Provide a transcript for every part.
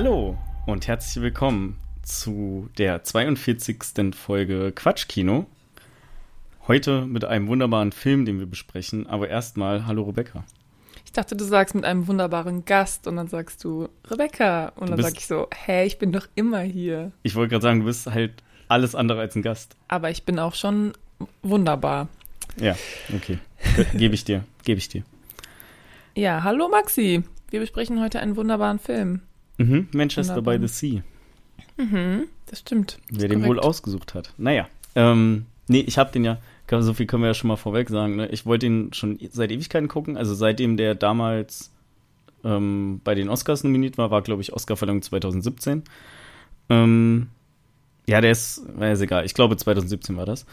Hallo und herzlich willkommen zu der 42. Folge Quatschkino. Heute mit einem wunderbaren Film, den wir besprechen. Aber erstmal, hallo Rebecca. Ich dachte, du sagst mit einem wunderbaren Gast und dann sagst du Rebecca. Und dann sag ich so, hä, ich bin doch immer hier. Ich wollte gerade sagen, du bist halt alles andere als ein Gast. Aber ich bin auch schon wunderbar. Ja, okay. Gebe ich dir, gebe ich dir. Ja, hallo Maxi. Wir besprechen heute einen wunderbaren Film. Mhm, Manchester by the Sea. Mhm, das stimmt. Das Wer den wohl ausgesucht hat. Naja, ähm, nee, ich habe den ja, so viel können wir ja schon mal vorweg sagen. Ne? Ich wollte ihn schon seit Ewigkeiten gucken. Also seitdem der damals ähm, bei den Oscars nominiert war, war, glaube ich, Oscarverleihung 2017. Ähm, ja, der ist, war ist egal. Ich glaube, 2017 war das.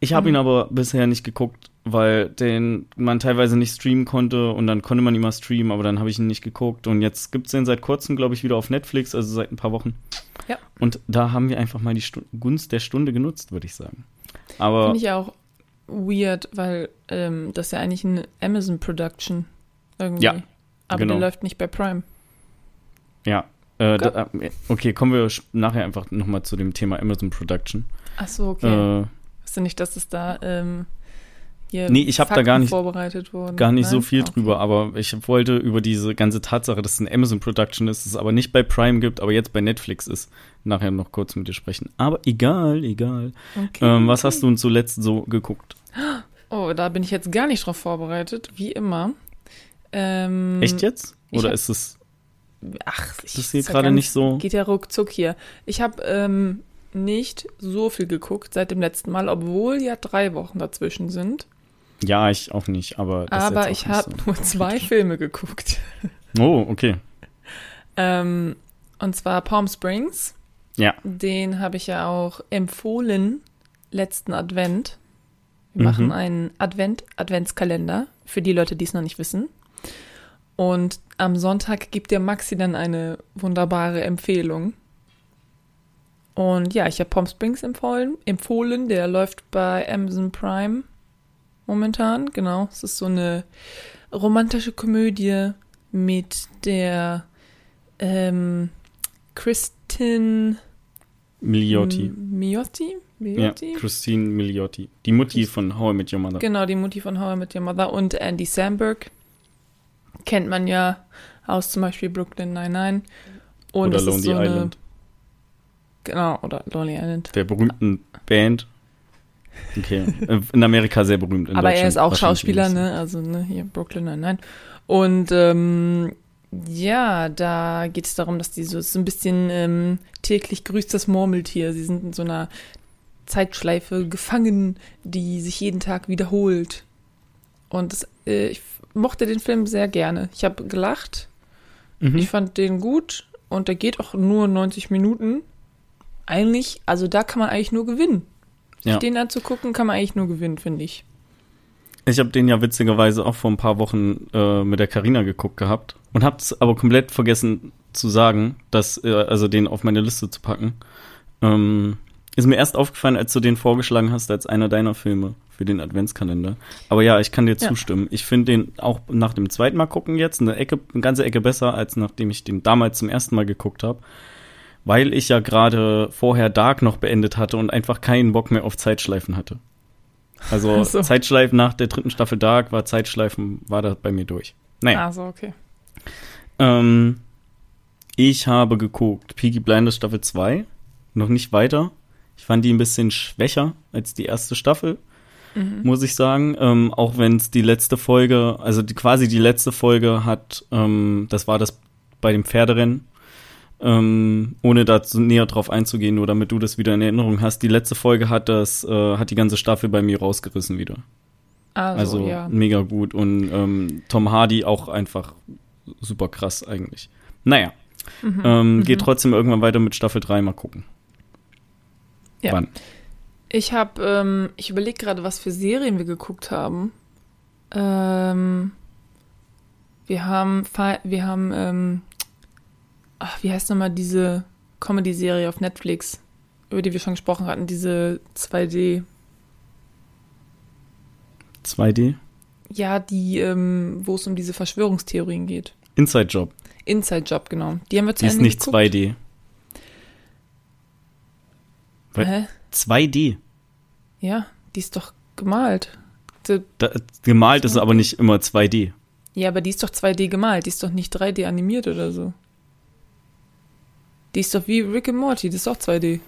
Ich habe mhm. ihn aber bisher nicht geguckt, weil den man teilweise nicht streamen konnte und dann konnte man ihn mal streamen, aber dann habe ich ihn nicht geguckt und jetzt gibt es den seit kurzem, glaube ich, wieder auf Netflix, also seit ein paar Wochen. Ja. Und da haben wir einfach mal die Stu Gunst der Stunde genutzt, würde ich sagen. Aber finde ich auch weird, weil ähm, das ist ja eigentlich eine Amazon Production irgendwie. Ja. Aber genau. der läuft nicht bei Prime. Ja. Äh, da, äh, okay, kommen wir nachher einfach nochmal zu dem Thema Amazon Production. Ach so, okay. Äh, Weißt du nicht, dass es da ähm, hier nee, ich habe da gar nicht, vorbereitet worden? Gar nicht Nein? so viel okay. drüber, aber ich wollte über diese ganze Tatsache, dass es ein Amazon Production ist, es aber nicht bei Prime gibt, aber jetzt bei Netflix ist, nachher noch kurz mit dir sprechen. Aber egal, egal. Okay, ähm, was okay. hast du uns zuletzt so geguckt? Oh, da bin ich jetzt gar nicht drauf vorbereitet, wie immer. Ähm, Echt jetzt? Oder ist es Ach, ich, das hier gerade nicht so. Geht ja ruckzuck hier. Ich habe ähm, nicht so viel geguckt seit dem letzten Mal, obwohl ja drei Wochen dazwischen sind. Ja, ich auch nicht, aber. aber ich habe so nur zwei Filme geguckt. Oh, okay. ähm, und zwar Palm Springs. Ja. Den habe ich ja auch empfohlen letzten Advent. Wir mhm. machen einen Advent Adventskalender für die Leute, die es noch nicht wissen. Und am Sonntag gibt der Maxi dann eine wunderbare Empfehlung. Und ja, ich habe Palm Springs empfohlen, empfohlen. Der läuft bei Amazon Prime momentan. Genau. Es ist so eine romantische Komödie mit der ähm, Kristin Miliotti. Miotti? Ja, Christine Miliotti. Die Mutti von How I Met Your Mother. Genau, die Mutti von How I Met Your Mother. Und Andy Samberg. Kennt man ja aus zum Beispiel Brooklyn 99. Und Oder Lonely so Island. Genau, oder Lonely Island. Der berühmten Band. Okay. Äh, in Amerika sehr berühmt. Aber er ist auch Schauspieler, ne? Also, ne, hier Brooklyn, nein, nein. Und ähm, ja, da geht es darum, dass die so, so ein bisschen ähm, täglich grüßt das Murmeltier. Sie sind in so einer Zeitschleife gefangen, die sich jeden Tag wiederholt. Und das, äh, ich mochte den Film sehr gerne. Ich habe gelacht. Mhm. Ich fand den gut und der geht auch nur 90 Minuten eigentlich, also da kann man eigentlich nur gewinnen. Ja. Den anzugucken, kann man eigentlich nur gewinnen, finde ich. Ich habe den ja witzigerweise auch vor ein paar Wochen äh, mit der Karina geguckt gehabt und habe es aber komplett vergessen zu sagen, dass äh, also den auf meine Liste zu packen. Ähm, ist mir erst aufgefallen, als du den vorgeschlagen hast als einer deiner Filme für den Adventskalender. Aber ja, ich kann dir ja. zustimmen. Ich finde den auch nach dem zweiten Mal gucken jetzt eine Ecke, eine ganze Ecke besser, als nachdem ich den damals zum ersten Mal geguckt habe weil ich ja gerade vorher Dark noch beendet hatte und einfach keinen Bock mehr auf Zeitschleifen hatte. Also so. Zeitschleifen nach der dritten Staffel Dark war Zeitschleifen, war da bei mir durch. Naja. Also, okay. Ähm, ich habe geguckt, Peaky Blinders Staffel 2, noch nicht weiter. Ich fand die ein bisschen schwächer als die erste Staffel, mhm. muss ich sagen. Ähm, auch wenn es die letzte Folge, also die, quasi die letzte Folge hat, ähm, das war das bei dem Pferderennen, ähm, ohne da näher drauf einzugehen, nur damit du das wieder in Erinnerung hast. Die letzte Folge hat das, äh, hat die ganze Staffel bei mir rausgerissen wieder. Also, also ja. mega gut. Und ähm, Tom Hardy auch einfach super krass eigentlich. Naja. Mhm, ähm, mhm. Geht trotzdem irgendwann weiter mit Staffel 3, mal gucken. Ja. Wann? Ich habe, ähm, ich überlege gerade, was für Serien wir geguckt haben. Ähm, wir haben, wir haben ähm, ach, wie heißt nochmal diese Comedy-Serie auf Netflix, über die wir schon gesprochen hatten, diese 2D. 2D? Ja, die, ähm, wo es um diese Verschwörungstheorien geht. Inside Job. Inside Job, genau. Die haben wir zu Die ist Ende nicht geguckt. 2D. Weil- Hä? 2D. Ja, die ist doch gemalt. Die- Da, gemalt ist aber nicht immer 2D. Ja, aber die ist doch 2D gemalt. Die ist doch nicht 3D animiert oder so. Die ist doch wie Rick and Morty. Das ist auch 2D.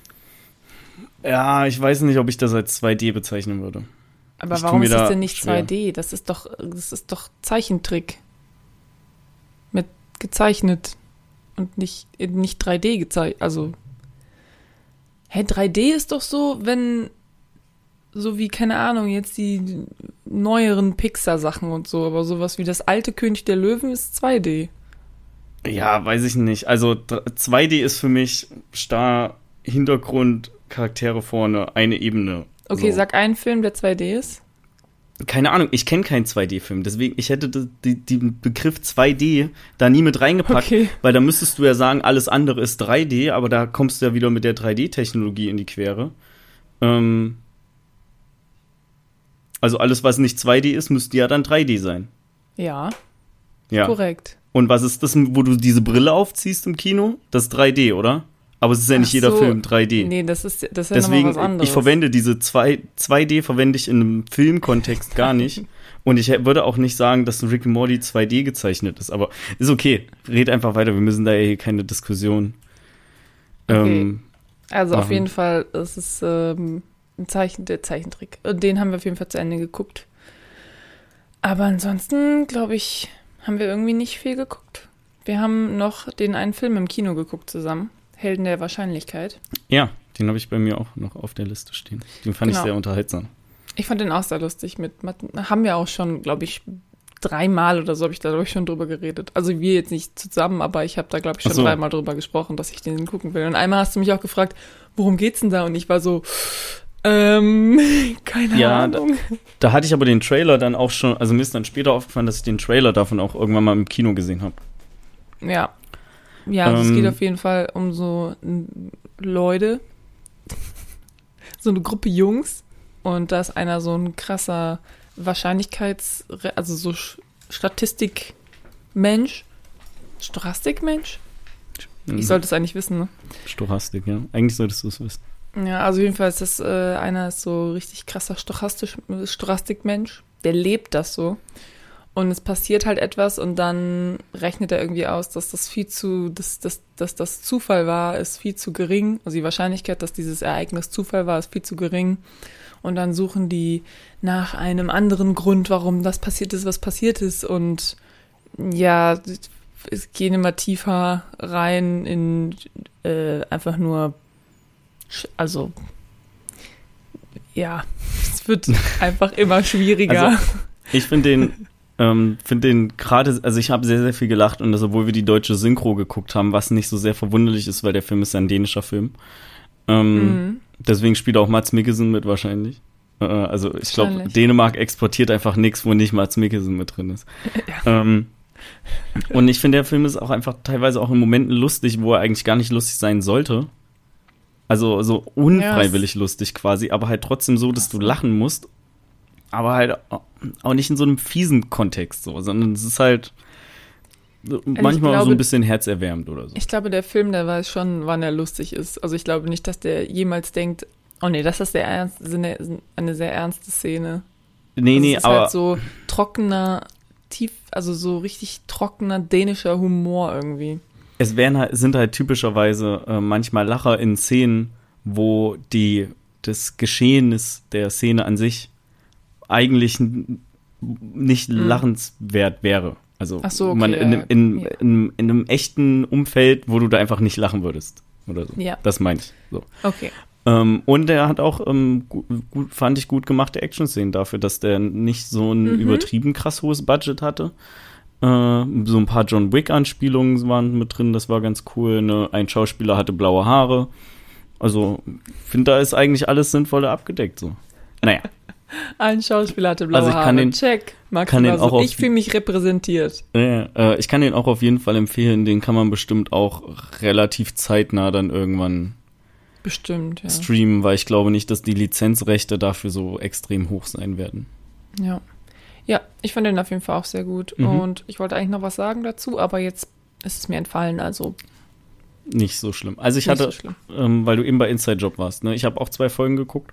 Ja, ich weiß nicht, ob ich das als 2D bezeichnen würde. Aber Ich warum ist das da denn nicht schwer. 2D? Das ist doch, das ist doch Zeichentrick. Mit gezeichnet. Und nicht, nicht 3D gezeichnet. Also. Hä, 3D ist doch so, wenn. So wie, keine Ahnung, jetzt die neueren Pixar-Sachen und so. Aber sowas wie das alte König der Löwen ist 2D. Ja, weiß ich nicht. Also dr- 2D ist für mich starr Hintergrund, Charaktere vorne, eine Ebene. Okay, so. sag einen Film, der 2D ist. Keine Ahnung, ich kenne keinen 2D-Film, deswegen, ich hätte den Begriff 2D da nie mit reingepackt, Okay. weil da müsstest du ja sagen, alles andere ist 3D, aber da kommst du ja wieder mit der 3D-Technologie in die Quere. Ähm, also alles, was nicht 2D ist, müsste ja dann 3D sein. Ja, Ja. korrekt. Und was ist das, wo du diese Brille aufziehst im Kino? Das ist 3D, oder? Aber es ist ja nicht Ach jeder so. Film 3D. Nee, das ist, das ist ja Deswegen, nochmal was anderes. ich verwende diese zwei, 2D verwende ich in einem Filmkontext gar nicht. Und ich würde auch nicht sagen, dass Rick and Morty 2D gezeichnet ist, aber ist okay. Red einfach weiter, wir müssen da ja hier keine Diskussion. Ähm, Also auf machen. jeden Fall, es ist ähm, ein Zeichen, der Zeichentrick. Und Den haben wir auf jeden Fall zu Ende geguckt. Aber ansonsten, glaube ich, haben wir irgendwie nicht viel geguckt. Wir haben noch den einen Film im Kino geguckt zusammen. Helden der Wahrscheinlichkeit. ja, den habe ich bei mir auch noch auf der Liste stehen. Den fand ich Genau. sehr unterhaltsam. Ich fand den auch sehr lustig mit Haben wir auch schon, glaube ich, dreimal oder so habe ich da, glaube ich, schon drüber geredet. Also wir jetzt nicht zusammen, aber ich habe da, glaube ich, schon so. dreimal drüber gesprochen, dass ich den gucken will. Und einmal hast du mich auch gefragt, worum geht's denn da? Und ich war so, ähm, keine Ja, Ahnung. Da hatte ich aber den Trailer dann auch schon, also mir ist dann später aufgefallen, dass ich den Trailer davon auch irgendwann mal im Kino gesehen habe. Ja. Ja, also es Ähm, geht auf jeden Fall um so Leute, so eine Gruppe Jungs und da ist einer so ein krasser Wahrscheinlichkeits-, also so Sch- Statistik-Mensch, Stochastik-Mensch? Ich sollte es eigentlich wissen, ne? Stochastik, ja. Eigentlich solltest du es wissen. Ja, also jedenfalls ist äh, einer ist so richtig krasser Stochastisch, Stochastik-Mensch. Der lebt das so. Und es passiert halt etwas und dann rechnet er irgendwie aus, dass das viel zu, dass, dass, dass das Zufall war, ist viel zu gering. Also die Wahrscheinlichkeit, dass dieses Ereignis Zufall war, ist viel zu gering. Und dann suchen die nach einem anderen Grund, warum das passiert ist, was passiert ist. Und ja, es gehen immer tiefer rein in äh, einfach nur, also ja, es wird einfach immer schwieriger. Also, Ich finde den, ähm, finde den gerade, also ich habe sehr, sehr viel gelacht und das, obwohl wir die deutsche Synchro geguckt haben, was nicht so sehr verwunderlich ist, weil der Film ist ja ein dänischer Film. Ähm, Mhm. Deswegen spielt auch Mats Mikkelsen mit wahrscheinlich. Äh, also ich glaube. Dänemark exportiert einfach nichts, wo nicht Mats Mikkelsen mit drin ist. ähm, und ich finde, der Film ist auch einfach teilweise auch in Momenten lustig, wo er eigentlich gar nicht lustig sein sollte. Also so unfreiwillig lustig quasi, aber halt trotzdem so, dass du lachen musst. Aber halt auch nicht in so einem fiesen Kontext so, sondern es ist halt manchmal so glaube- ein bisschen herzerwärmend oder so. Ich glaube, der Film, der weiß schon, wann er lustig ist. Also ich glaube nicht, dass der jemals denkt, oh nee, das ist sehr ernst, eine, eine sehr ernste Szene. Nee, Also nee, ist aber halt so trockener, tief, also so richtig trockener dänischer Humor irgendwie. Es wären halt, sind halt typischerweise äh, manchmal Lacher in Szenen, wo die das Geschehnis der Szene an sich eigentlich nicht lachenswert wäre. Also. Ach so, okay, man in, in, ja. in, in einem echten Umfeld, wo du da einfach nicht lachen würdest. Oder so. Ja. Das meine ich. So. Okay. Ähm, und er hat auch, ähm, gut, gut, fand ich, gut gemachte Action-Szenen dafür, dass der nicht so ein Mhm. übertrieben krass hohes Budget hatte. Äh, so ein paar John Wick-Anspielungen waren mit drin, das war ganz cool. Ne? Ein Schauspieler hatte blaue Haare. Also, finde, da ist eigentlich alles Sinnvolle abgedeckt. So. Naja, Ein Schauspieler hatte blaue Also ich kann Haare. den- Check. Max kann den auch auf- ich fühle mich repräsentiert. äh, äh, ich kann den auch auf jeden Fall empfehlen. Den kann man bestimmt auch relativ zeitnah dann irgendwann Bestimmt, ja. streamen, weil ich glaube nicht, dass die Lizenzrechte dafür so extrem hoch sein werden. Ja. Ja, ich fand den auf jeden Fall auch sehr gut. Mhm. Und ich wollte eigentlich noch was sagen dazu, aber jetzt ist es mir entfallen, also Nicht so schlimm. Also ich hatte, so schlimm. ähm, weil du eben bei Inside Job warst, ne? Ich habe auch zwei Folgen geguckt.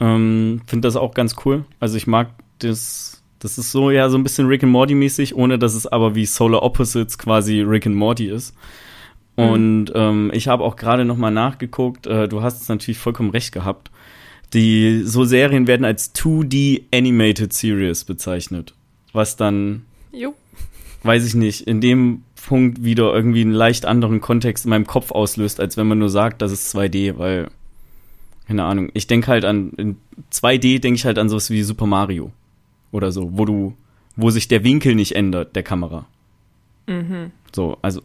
Ähm, Finde das auch ganz cool. Also ich mag das, das ist so ja so ein bisschen Rick and Morty mäßig, ohne dass es aber wie Solar Opposites quasi Rick and Morty ist. Und ähm, ich habe auch gerade noch mal nachgeguckt. Äh, du hast es natürlich vollkommen recht gehabt. Die so Serien werden als 2D Animated Series bezeichnet, was dann Jo. weiß ich nicht, in dem Punkt wieder irgendwie einen leicht anderen Kontext in meinem Kopf auslöst, als wenn man nur sagt, das ist 2D, weil, keine Ahnung, ich denke halt an, in 2D denke ich halt an sowas wie Super Mario oder so, wo du, wo sich der Winkel nicht ändert, der Kamera. So, also,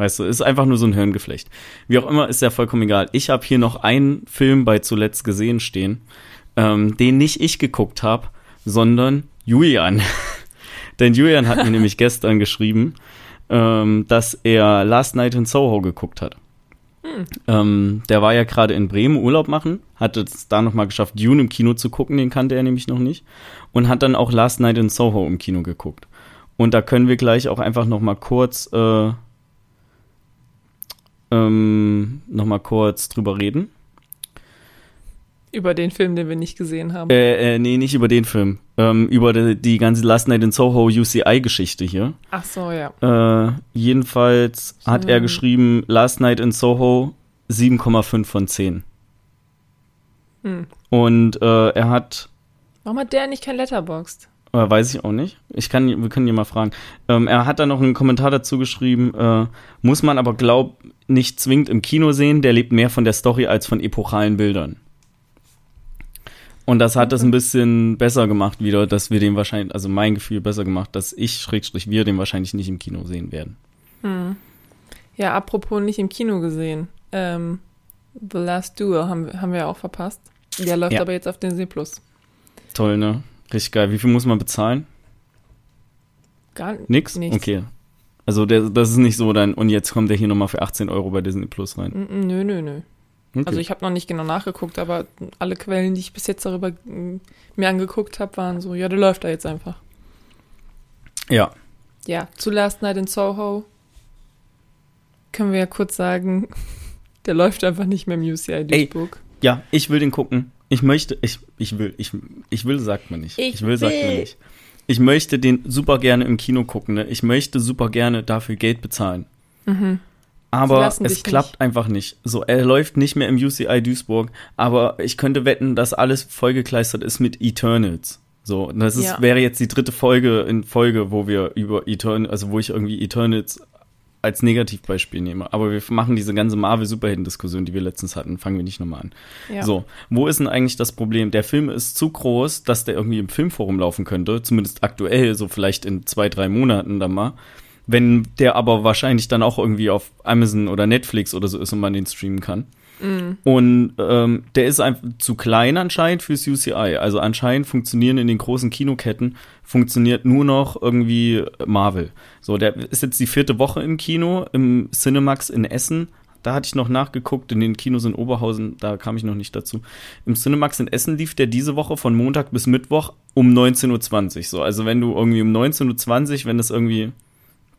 weißt du, ist einfach nur so ein Hirngeflecht. Wie auch immer, ist ja vollkommen egal. Ich habe hier noch einen Film bei zuletzt gesehen stehen, ähm, den nicht ich geguckt habe, sondern Julian. Denn Julian hat mir nämlich gestern geschrieben, ähm, dass er Last Night in Soho geguckt hat. Ähm, der war ja gerade in Bremen Urlaub machen, hat es da nochmal geschafft, Dune im Kino zu gucken, den kannte er nämlich noch nicht. Und hat dann auch Last Night in Soho im Kino geguckt. Und da können wir gleich auch einfach nochmal kurz, äh, ähm, noch mal kurz drüber reden. Über den Film, den wir nicht gesehen haben. Äh, äh, nee, nicht über den Film. Ähm, über die, die ganze Last Night in Soho UCI-Geschichte hier. Ach so, ja. Äh, jedenfalls hat er So. geschrieben, Last Night in Soho 7,5 von 10. Hm. Und äh, er hat, Warum hat der nicht kein Letterboxd? äh, weiß ich auch nicht, ich kann, wir können ihn mal fragen, ähm, er hat dann noch einen Kommentar dazu geschrieben, äh, muss man aber glaub nicht zwingend im Kino sehen, der lebt mehr von der Story als von epochalen Bildern. Und das hat es ein bisschen besser gemacht wieder, dass wir den wahrscheinlich, also mein Gefühl besser gemacht, dass ich, Schrägstrich, wir den wahrscheinlich nicht im Kino sehen werden. Hm. Ja, apropos nicht im Kino gesehen. Ähm, The Last Duel haben, wir- haben wir auch verpasst. Der läuft Ja. aber jetzt auf den C Plus. Toll, ne? Richtig geil. Wie viel muss man bezahlen? Gar Nix? Nichts. Okay. Also der, das ist nicht so dann, und jetzt kommt der hier nochmal für 18 Euro bei Disney Plus rein. Mm, mm, Nö, nö, nö. Okay. Also ich habe noch nicht genau nachgeguckt, aber alle Quellen, die ich bis jetzt darüber mm, mir angeguckt habe, waren so, ja, der läuft da jetzt einfach. ja, Ja, zu Last Night in Soho können wir ja kurz sagen, der läuft einfach nicht mehr im UCI Duisburg. ja, ich will den gucken. Ich möchte, ich, ich will, ich, ich will, sagt man nicht. Ich will, sagt man will. nicht. Ich möchte den super gerne im Kino gucken, ne? Ich möchte super gerne dafür Geld bezahlen. Mhm. Aber es dich klappt nicht. einfach nicht. So, er läuft nicht mehr im UCI Duisburg, aber ich könnte wetten, dass alles vollgekleistert ist mit Eternals. So, das ist, Ja. wäre jetzt die dritte Folge in Folge, wo wir über Eternals, also wo ich irgendwie Eternals als Negativbeispiel nehme. Aber wir machen diese ganze Marvel-Superhelden-Diskussion, die wir letztens hatten, fangen wir nicht nochmal an. Ja. So, wo ist denn eigentlich das Problem? Der Film ist zu groß, dass der irgendwie im Filmforum laufen könnte, zumindest aktuell, so vielleicht in zwei, drei Monaten dann mal. Wenn der aber wahrscheinlich dann auch irgendwie auf Amazon oder Netflix oder so ist und man den streamen kann. Mm. Und ähm, der ist einfach zu klein anscheinend fürs UCI. Also anscheinend funktionieren in den großen Kinoketten funktioniert nur noch irgendwie Marvel. So, der ist jetzt die vierte Woche im Kino, im Cinemax in Essen. Da hatte ich noch nachgeguckt, in den Kinos in Oberhausen, da kam ich noch nicht dazu. Im Cinemax in Essen lief der diese Woche von Montag bis Mittwoch um 19.20 Uhr. So, also wenn du irgendwie um 19.20 Uhr, wenn das irgendwie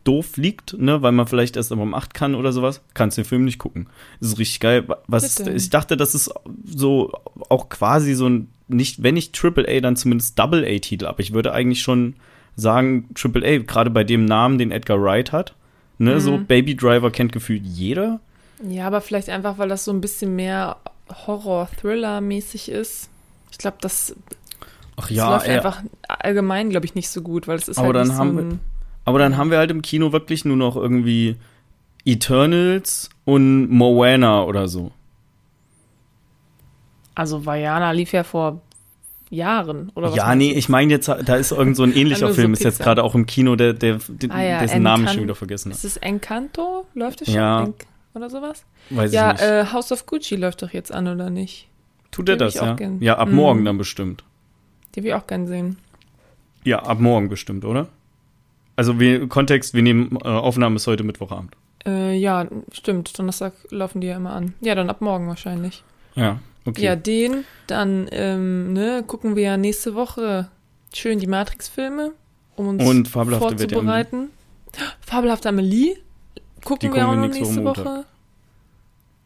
doof liegt, ne, weil man vielleicht erst aber um 8 kann oder sowas, kannst du den Film nicht gucken. Das ist richtig geil. Was, Bitte. ich dachte, das ist so auch quasi so ein, nicht, wenn nicht Triple A, dann zumindest Double A-Titel, aber ich würde eigentlich schon sagen, Triple A, gerade bei dem Namen, den Edgar Wright hat, ne, so Mhm. Baby Driver kennt gefühlt jeder. Ja, aber vielleicht einfach, weil das so ein bisschen mehr Horror-Thriller-mäßig ist. Ich glaube, das, Ach das ja, läuft ey, einfach allgemein, glaube ich, nicht so gut, weil es ist Aber halt dann haben so ein, aber dann haben wir halt im Kino wirklich nur noch irgendwie Eternals und Moana oder so. Also Vajana lief ja vor Jahren, oder was? ja, nee, ich meine jetzt, da ist irgend so ein ähnlicher Nur so Film, ist jetzt gerade auch im Kino, der, der, den, Ah ja, dessen Namen ich Encan- schon wieder vergessen Ist habe. es Encanto? Läuft es schon? Ja. Enc oder sowas? Weiß Ja, ich nicht. äh, House of Gucci läuft doch jetzt an, oder nicht? Tut er das, ja? gern. Ja, ab Mhm. morgen dann bestimmt. Die will ich auch gern sehen. Ja, ab morgen bestimmt, oder? Also wir, Kontext, wir nehmen äh, Aufnahme ist heute Mittwochabend. Äh, ja, stimmt. Donnerstag laufen die ja immer an. Ja, dann ab morgen wahrscheinlich. Ja, okay. Ja, den, dann, ähm, ne, gucken wir ja nächste Woche schön die Matrix-Filme, um uns Und fabelhafte vorzubereiten. Fabelhafte Amelie gucken wir auch noch nächste Woche.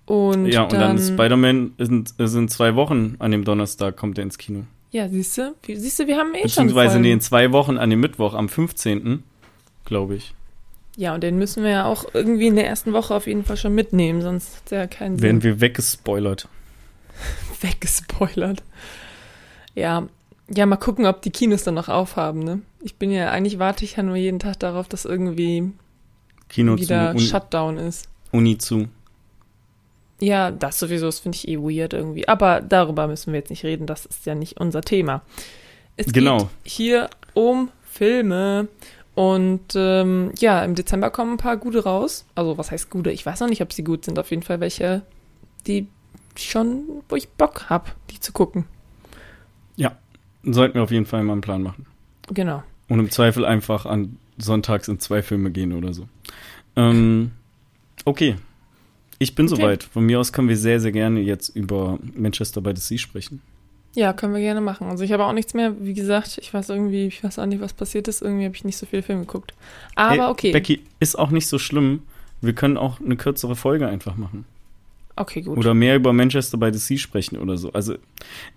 Und Ja, und dann, dann, Spider-Man sind, sind zwei Wochen an dem Donnerstag, kommt er ins Kino. ja, siehst du, siehst du, wir haben eh schon Beziehungsweise nee, in zwei Wochen an dem Mittwoch, am 15., glaube ich. Ja, und den müssen wir ja auch irgendwie in der ersten Woche auf jeden Fall schon mitnehmen, sonst hat ja keinen Werden Sinn. wir weggespoilert. Weggespoilert. Ja, ja, mal gucken, ob die Kinos dann noch aufhaben, ne? Ich bin ja, eigentlich warte ich ja nur jeden Tag darauf, dass irgendwie Kino wieder zu, Shutdown ist. Uni zu. Ja, das sowieso, das finde ich eh weird irgendwie. Aber darüber müssen wir jetzt nicht reden, das ist ja nicht unser Thema. Es Genau. geht hier um Filme. Und ähm, ja, im Dezember kommen ein paar gute raus. Also, was heißt gute? Ich weiß noch nicht, ob sie gut sind. Auf jeden Fall welche, die schon, wo ich Bock habe, die zu gucken. Sollten wir auf jeden Fall mal einen Plan machen. Genau. Und im Zweifel einfach an sonntags in zwei Filme gehen oder so. Ähm, okay. Ich bin Okay. soweit. Von mir aus können wir sehr, sehr gerne jetzt über Manchester by the Sea sprechen. Ja, können wir gerne machen. Also ich habe auch nichts mehr, wie gesagt, ich weiß irgendwie, ich weiß auch nicht, was passiert ist. Irgendwie habe ich nicht so viele Filme geguckt. Aber Ey, okay. Becky, ist auch nicht so schlimm. Wir können auch eine kürzere Folge einfach machen. Okay, gut. Oder mehr über Manchester by the Sea sprechen oder so. Also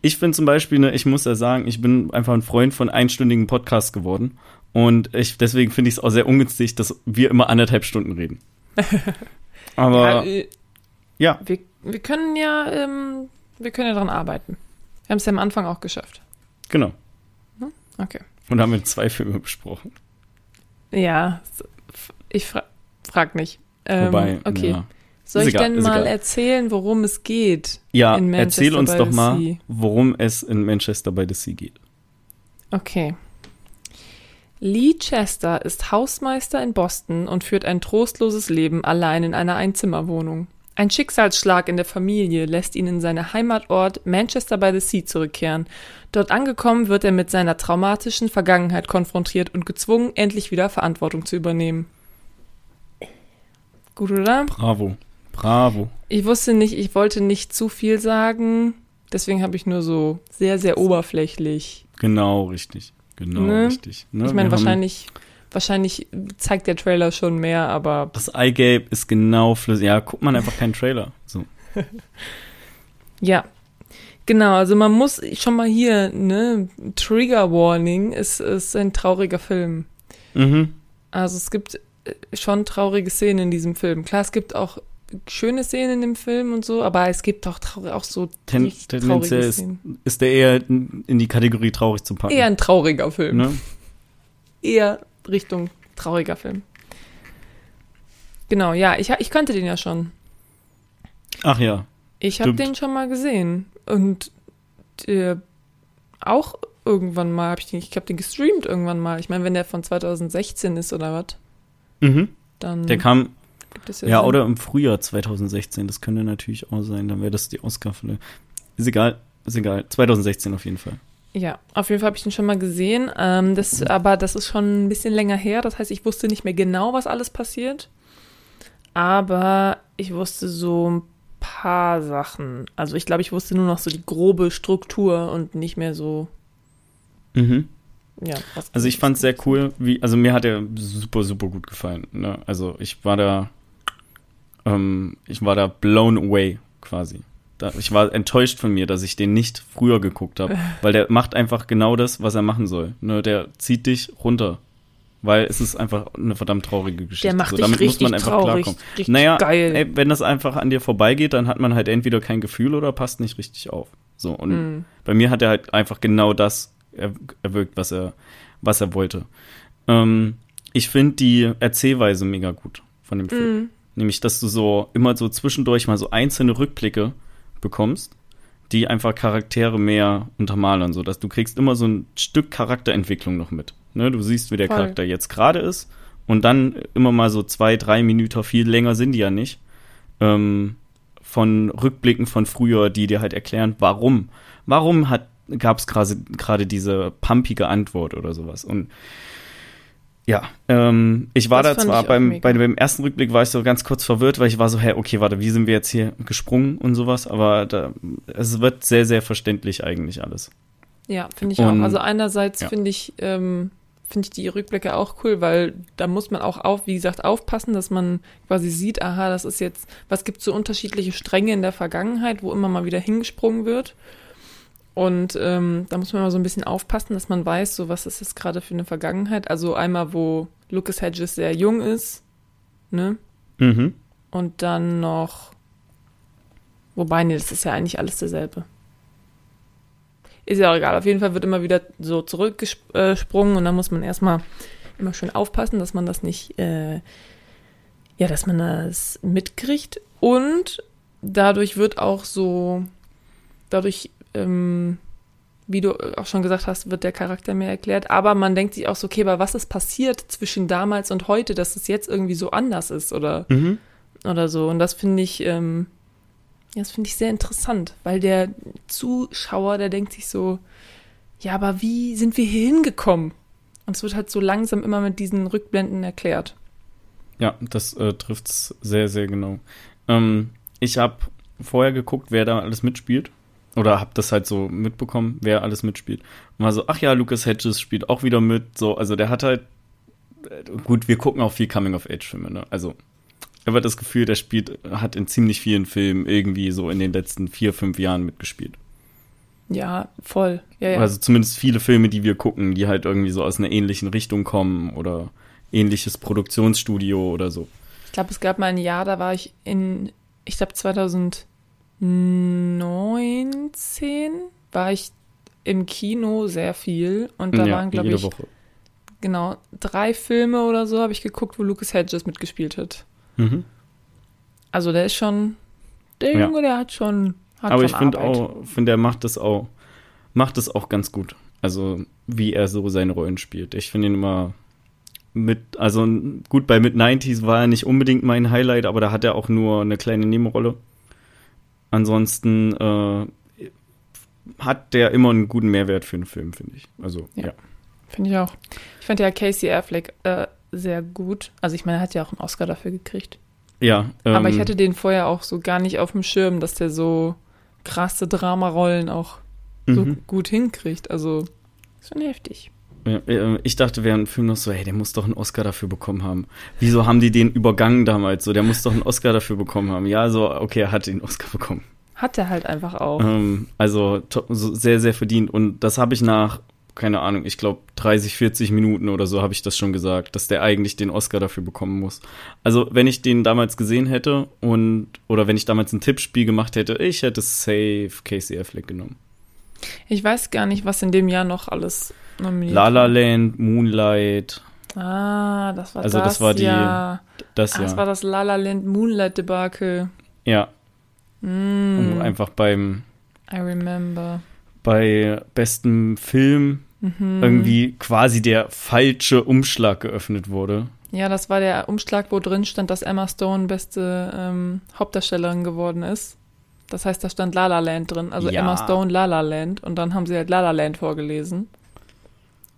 ich finde zum Beispiel, ne, ich muss ja sagen, ich bin einfach ein Freund von einstündigen Podcasts geworden. Und ich, deswegen finde ich es auch sehr ungünstig, dass wir immer anderthalb Stunden reden. Aber ja, ja, wir, wir können ja, ähm, wir können ja dran arbeiten. Wir haben es ja am Anfang auch geschafft. genau. Okay. Und haben wir zwei Filme besprochen. Ja, ich fra frag nicht. Ähm, Wobei, okay. ja. Soll ist ich egal, denn mal egal. erzählen, worum es geht? Ja, in Manchester erzähl uns doch mal, Sea. worum es in Manchester by the Sea geht. Okay. Lee Chester ist Hausmeister in Boston und führt ein trostloses Leben allein in einer Einzimmerwohnung. Ein Schicksalsschlag in der Familie lässt ihn in seinen Heimatort Manchester by the Sea zurückkehren. Dort angekommen wird er mit seiner traumatischen Vergangenheit konfrontiert und gezwungen, endlich wieder Verantwortung zu übernehmen. Gut, oder? Bravo. Bravo. Ich wusste nicht, ich wollte nicht zu viel sagen, deswegen habe ich nur so sehr, sehr oberflächlich Genau richtig. Genau Ne? richtig. Ne, Ich meine, wir haben- wahrscheinlich, zeigt der Trailer schon mehr, aber Das Eigelb ist genau flüssig. Ja, guckt man einfach keinen Trailer. So. ja. Genau, also man muss schon mal hier, ne, Trigger Warning, es ist ein trauriger Film. Mhm. Also es gibt äh, schon traurige Szenen in diesem Film. Klar, es gibt auch schöne Szenen in dem Film und so, aber es gibt auch, traurig, auch so Ten tendenziell ist, ist der eher in in die Kategorie traurig zu packen. Eher ein trauriger Film. ne? Eher Richtung trauriger Film. Genau, ja, ich, ich kannte den ja schon. Ach ja. Ich habe den schon mal gesehen und der auch irgendwann mal habe ich den, ich habe den gestreamt irgendwann mal. Ich meine, wenn der von 2016 ist oder was, Mhm. dann Der kam, gibt es ja, Sinn. oder im Frühjahr 2016. Das könnte natürlich auch sein. Dann wäre das die Oscar-Fülle. Ist egal. Ist egal. 2016 auf jeden Fall. Ja, auf jeden Fall habe ich den schon mal gesehen. Ähm, das, aber das ist schon ein bisschen länger her. Das heißt, ich wusste nicht mehr genau, was alles passiert. Aber ich wusste so ein paar Sachen. Also ich glaube, ich wusste nur noch so die grobe Struktur und nicht mehr so, Mhm. ja. Was Also ich fand es sehr cool, wie, also mir hat er super, super gut gefallen. Ne? Also ich war da, ähm, ich war da blown away quasi. Da, ich war enttäuscht von mir, dass ich den nicht früher geguckt habe, weil der macht einfach genau das, was er machen soll. Ne? Der zieht dich runter, weil es ist einfach eine verdammt traurige Geschichte. Der macht so, dich damit richtig muss man einfach traurig, klarkommen. Naja, ey, wenn das einfach an dir vorbeigeht, dann hat man halt entweder kein Gefühl oder passt nicht richtig auf. So und Mm. bei mir hat er halt einfach genau das er, erwirkt, was er, was er wollte. Ähm, ich finde die Erzählweise mega gut von dem Film. Mm. Nämlich, dass du so immer so zwischendurch mal so einzelne Rückblicke bekommst, die einfach Charaktere mehr untermalern, so dass du kriegst immer so ein Stück Charakterentwicklung noch mit. Ne? Du siehst, wie der Voll. Charakter jetzt gerade ist und dann immer mal so zwei, drei Minuten, viel länger sind die ja nicht, ähm, von Rückblicken von früher, die dir halt erklären, warum. Warum hat gab es gerade diese pumpige Antwort oder sowas. Und ja, ähm, ich war Das da zwar beim, bei dem ersten Rückblick war ich so ganz kurz verwirrt, weil ich war so, hä, okay, warte, wie sind wir jetzt hier gesprungen und sowas, aber da, es wird sehr, sehr verständlich eigentlich alles. Ja, finde ich Und- auch. Also einerseits ja. finde ich, ähm, finde ich die Rückblicke auch cool, weil da muss man auch auf, wie gesagt, aufpassen, dass man quasi sieht, aha, das ist jetzt, was gibt so unterschiedliche Stränge in der Vergangenheit, wo immer mal wieder hingesprungen wird. Und ähm, da muss man mal so ein bisschen aufpassen, dass man weiß, so was ist das gerade für eine Vergangenheit. Also einmal, wo Lucas Hedges sehr jung ist, ne? Mhm. Und dann noch, wobei, nee, das ist ja eigentlich alles derselbe. Ist ja auch egal. Auf jeden Fall wird immer wieder so zurückgesprungen und dann muss man erstmal immer schön aufpassen, dass man das nicht, äh, ja, dass man das mitkriegt. Und dadurch wird auch so, dadurch, ähm, wie du auch schon gesagt hast, wird der Charakter mehr erklärt. Aber man denkt sich auch so, okay, aber was ist passiert zwischen damals und heute, dass es jetzt irgendwie so anders ist oder Mhm. oder so. Und das finde ich, ähm, das finde ich sehr interessant, weil der Zuschauer, der denkt sich so, ja, aber wie sind wir hier hingekommen? Und es wird halt so langsam immer mit diesen Rückblenden erklärt. Ja, das äh, trifft's sehr, sehr genau. Ähm, ich habe vorher geguckt, wer da alles mitspielt. Oder habe das halt so mitbekommen, wer alles mitspielt. Und war so, ach ja, Lucas Hedges spielt auch wieder mit. So, also der hat halt, äh, gut, wir gucken auch viel Coming-of-Age-Filme, ne? Also, ich habe das Gefühl, der spielt, hat in ziemlich vielen Filmen irgendwie so in den letzten vier, fünf Jahren mitgespielt. Ja, voll. Ja, ja. Also zumindest viele Filme, die wir gucken, die halt irgendwie so aus einer ähnlichen Richtung kommen oder ähnliches Produktionsstudio oder so. ich glaube, es gab mal ein Jahr, da war ich in, ich glaube 2019 war ich im Kino sehr viel und da waren, glaube ich, Woche. genau, drei Filme oder so habe ich geguckt, wo Lucas Hedges mitgespielt hat. Mhm. Also der ist schon, der Ja. Junge, der hat schon, hat Aber schon ich finde auch, finde er macht das auch, macht das auch ganz gut. Also wie er so seine Rollen spielt. Ich finde ihn immer mit, also gut bei Mid 90s war er nicht unbedingt mein Highlight, aber da hat er auch nur eine kleine Nebenrolle. Ansonsten äh, hat der immer einen guten Mehrwert für einen Film, finde ich. Also Ja. ja. Finde ich auch. Ich fand ja Casey Affleck äh, sehr gut. Also ich meine, er hat ja auch einen Oscar dafür gekriegt. Ja, Aber ich ähm, hatte den vorher auch so gar nicht auf dem Schirm, dass der so krasse Dramarollen auch so mhm. gut hinkriegt. Also schon heftig. Ja, äh, Ich dachte während dem Film noch so, hey, der muss doch einen Oscar dafür bekommen haben. Wieso haben die den übergangen damals? So, der muss doch einen Oscar dafür bekommen haben. Ja, so, okay, er hat den Oscar bekommen. Hat er halt einfach auch. Ähm, also to- so sehr, sehr verdient. Und das habe ich nach, keine Ahnung, ich glaube 30, 40 Minuten oder so habe ich das schon gesagt, dass der eigentlich den Oscar dafür bekommen muss. Also wenn ich den damals gesehen hätte und oder wenn ich damals ein Tippspiel gemacht hätte, ich hätte safe Casey Affleck genommen. Ich weiß gar nicht, was in dem Jahr noch alles nominiert La La. Land, Moonlight, Ah, das war Also das, das war die- Jahr. das Ah, ja. das war das La La Land Moonlight Debakel. ja, Mm, und einfach beim I remember. bei bestem Film Mhm. irgendwie quasi der falsche Umschlag geöffnet wurde. Ja, das war der Umschlag, wo drin stand, dass Emma Stone beste ähm, Hauptdarstellerin geworden ist. Das heißt, da stand La La Land drin. Also Ja. Emma Stone, La La Land. Und dann haben sie halt La La Land vorgelesen.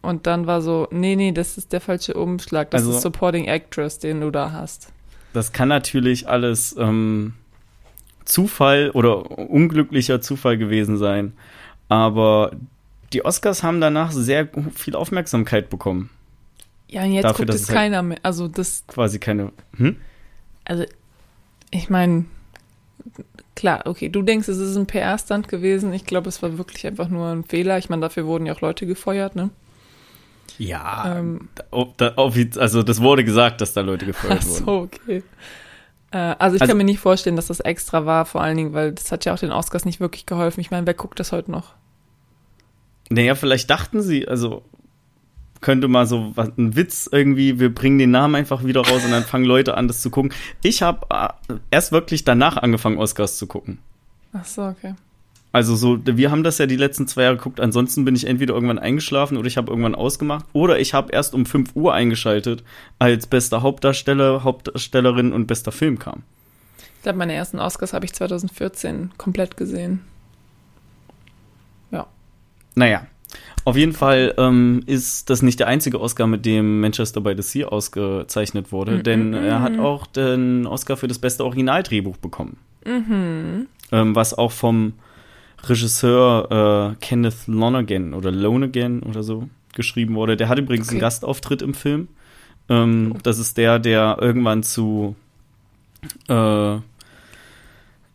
Und dann war so, nee, nee, das ist der falsche Umschlag. Das Also- ist Supporting Actress, den du da hast. Das kann natürlich alles ähm, Zufall oder unglücklicher Zufall gewesen sein. Aber die Oscars haben danach sehr viel Aufmerksamkeit bekommen. Ja, und jetzt Dafür, guckt es halt- keiner mehr. Also das, Quasi keine. Hm? also ich meine, klar, okay, du denkst, es ist ein PR-Stand gewesen. Ich glaube, es war wirklich einfach nur ein Fehler. Ich meine, dafür wurden ja auch Leute gefeuert, ne? Ja. Ähm, da, also das wurde gesagt, dass da Leute gefeuert Ach wurden. so, okay. Äh, also ich Also- kann mir nicht vorstellen, dass das extra war, vor allen Dingen, weil das hat ja auch den Oscars nicht wirklich geholfen. Ich meine, wer guckt das heute noch? Naja, vielleicht dachten sie, also könnte mal so was, ein Witz irgendwie, wir bringen den Namen einfach wieder raus und dann fangen Leute an, das zu gucken. Ich habe äh, erst wirklich danach angefangen, Oscars zu gucken. Ach so, okay. Also so, wir haben das ja die letzten zwei Jahre geguckt. Ansonsten bin ich entweder irgendwann eingeschlafen oder ich habe irgendwann ausgemacht. Oder ich habe erst um 5 Uhr eingeschaltet, als bester Hauptdarsteller, Hauptdarstellerin und bester Film kam. Ich glaube, meine ersten Oscars habe ich 2014 komplett gesehen. Naja, auf jeden Fall ähm, ist das nicht der einzige Oscar, mit dem Manchester by the Sea ausgezeichnet wurde, Mm, denn mm, er hat mm. auch den Oscar für das beste Originaldrehbuch bekommen. Mhm. Ähm, was auch vom Regisseur äh, Kenneth Lonergan oder Lonergan oder so geschrieben wurde. Der hat übrigens okay. einen Gastauftritt im Film. Ähm, oh. Das ist der, der irgendwann zu äh,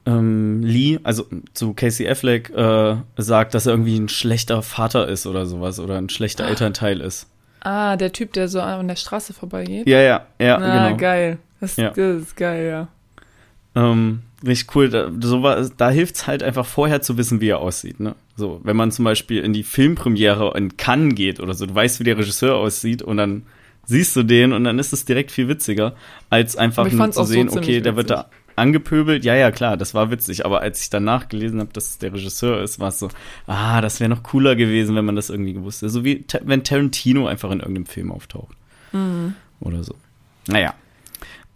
ähm, Lee, also zu Casey Affleck, äh, sagt, dass er irgendwie ein schlechter Vater ist oder sowas oder ein schlechter ah. Elternteil ist. Ah, der Typ, der so an der Straße vorbeigeht? Ja, ja, ja, ah, genau. geil. Das, ja. das ist geil, ja. Ähm, richtig cool. Da, so war, da hilft es halt einfach vorher zu wissen, wie er aussieht. Ne? So, wenn man zum Beispiel in die Filmpremiere in Cannes geht oder so, du weißt, wie der Regisseur aussieht und dann siehst du den und dann ist es direkt viel witziger, als einfach nur zu sehen, so okay, der wird da angepöbelt. Ja, ja, klar, das war witzig. Aber als ich danach gelesen habe, dass es der Regisseur ist, war es so, ah, das wäre noch cooler gewesen, wenn man das irgendwie gewusst hätte. So wie wenn Tarantino einfach in irgendeinem Film auftaucht. Mhm. Oder so. Naja.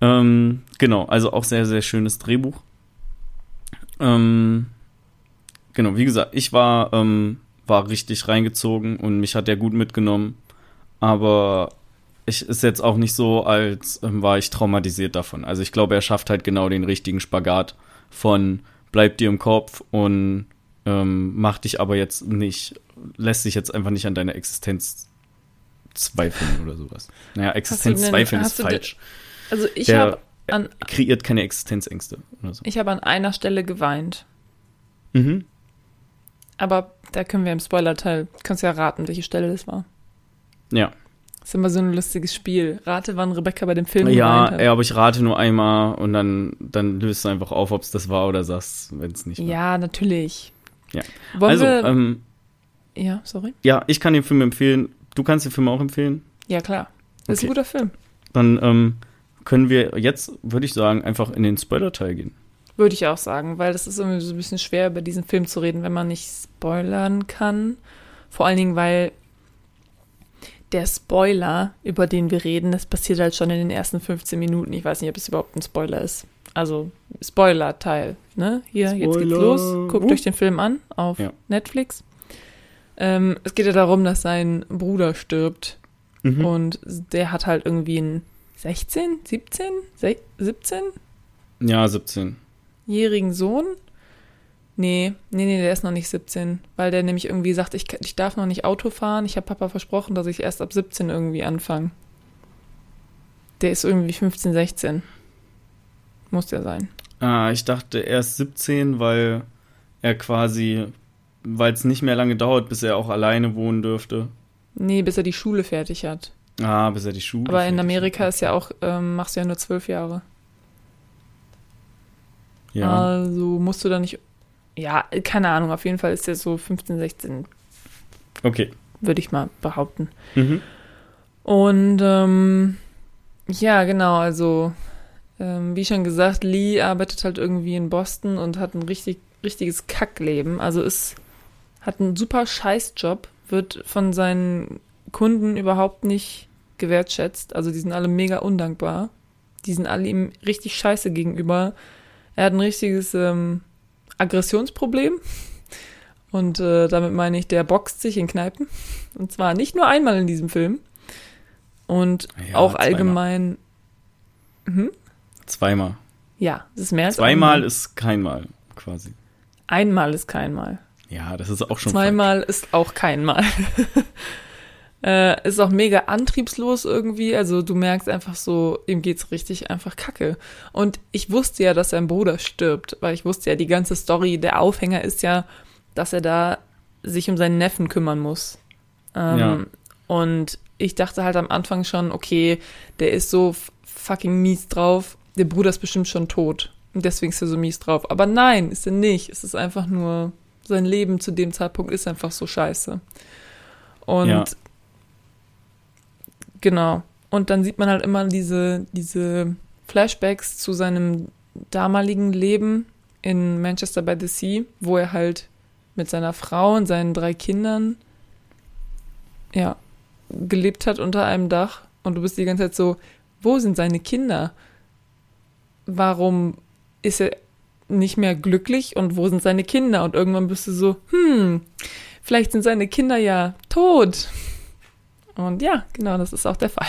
Ähm, genau, also auch sehr, sehr schönes Drehbuch. Ähm, genau, wie gesagt, ich war, ähm, war richtig reingezogen und mich hat der gut mitgenommen. Aber ich ist jetzt auch nicht so, als ähm, war ich traumatisiert davon. Also ich glaube, er schafft halt genau den richtigen Spagat von bleib dir im Kopf und ähm, macht dich aber jetzt nicht, lässt sich jetzt einfach nicht an deiner Existenz zweifeln oder sowas. Naja, Existenz zweifeln ist falsch. Also ich habe an kreiert keine Existenzängste oder so. Ich habe an einer Stelle geweint. Mhm. Aber da können wir im Spoiler-Teil, kannst ja raten, welche Stelle das war. Ja. Das ist immer so ein lustiges Spiel. Rate, wann Rebecca bei dem Film Ja, ja aber ich rate nur einmal und dann, dann löst du einfach auf, ob es das war oder sagst, wenn es nicht war. Ja, natürlich. Ja. Wollen also, wir, ähm, ja, sorry. Ja, ich kann den Film empfehlen. Du kannst den Film auch empfehlen? Ja, klar. Das okay. ist ein guter Film. Dann ähm, können wir jetzt, würde ich sagen, einfach in den Spoiler-Teil gehen. Würde ich auch sagen, weil das ist irgendwie so ein bisschen schwer, über diesen Film zu reden, wenn man nicht spoilern kann. Vor allen Dingen, weil der Spoiler, über den wir reden, das passiert halt schon in den ersten 15 Minuten. Ich weiß nicht, ob es überhaupt ein Spoiler ist. Also Spoiler-Teil. Ne? Hier, Spoiler. jetzt geht's los. Guckt uh. euch den Film an auf ja. Netflix. Ähm, es geht ja darum, dass sein Bruder stirbt. Mhm. Und der hat halt irgendwie einen 16, 17, 17? Ja, 17. Jährigen Sohn. Nee, nee, nee, der ist noch nicht 17, weil der nämlich irgendwie sagt, ich, ich darf noch nicht Auto fahren. Ich habe Papa versprochen, dass ich erst ab 17 irgendwie anfange. Der ist irgendwie 15, 16. Muss der sein. Ah, ich dachte erst 17, weil er quasi, weil es nicht mehr lange dauert, bis er auch alleine wohnen dürfte. Nee, bis er die Schule fertig hat. Ah, bis er die Schule Aber in Amerika hat. ist ja auch, ähm, machst du ja nur zwölf Jahre. Ja. Also musst du da nicht ja, keine Ahnung, auf jeden Fall ist er so 15, 16. Okay. Würde ich mal behaupten. Mhm. Und ähm, ja, genau, also ähm, wie schon gesagt, Lee arbeitet halt irgendwie in Boston und hat ein richtig, richtiges Kackleben. Also ist, hat einen super Scheißjob, wird von seinen Kunden überhaupt nicht gewertschätzt. Also die sind alle mega undankbar. Die sind alle ihm richtig scheiße gegenüber. Er hat ein richtiges ähm, Aggressionsproblem. Und äh, damit meine ich, der boxt sich in Kneipen. Und zwar nicht nur einmal in diesem Film. Und ja, auch zweimal. allgemein. Hm? Zweimal. Ja, das ist mehr als Zweimal einmal. ist keinmal, quasi. Einmal ist keinmal. Ja, das ist auch schon. Zweimal falsch. ist auch keinmal. Äh, ist auch mega antriebslos irgendwie. Also du merkst einfach so, ihm geht's richtig einfach kacke. Und ich wusste ja, dass sein Bruder stirbt, weil ich wusste ja, die ganze Story, der Aufhänger ist ja, dass er da sich um seinen Neffen kümmern muss. Ähm, ja. Und ich dachte halt am Anfang schon, okay, der ist so fucking mies drauf, der Bruder ist bestimmt schon tot. Und deswegen ist er so mies drauf. Aber nein, ist er nicht. Es ist einfach nur, sein Leben zu dem Zeitpunkt ist einfach so scheiße. Und ja. Genau. Und dann sieht man halt immer diese, diese Flashbacks zu seinem damaligen Leben in Manchester by the Sea, wo er halt mit seiner Frau und seinen drei Kindern ja, gelebt hat unter einem Dach. Und du bist die ganze Zeit so, wo sind seine Kinder? Warum ist er nicht mehr glücklich und wo sind seine Kinder? Und irgendwann bist du so, hm, vielleicht sind seine Kinder ja tot. Und ja, genau, das ist auch der Fall.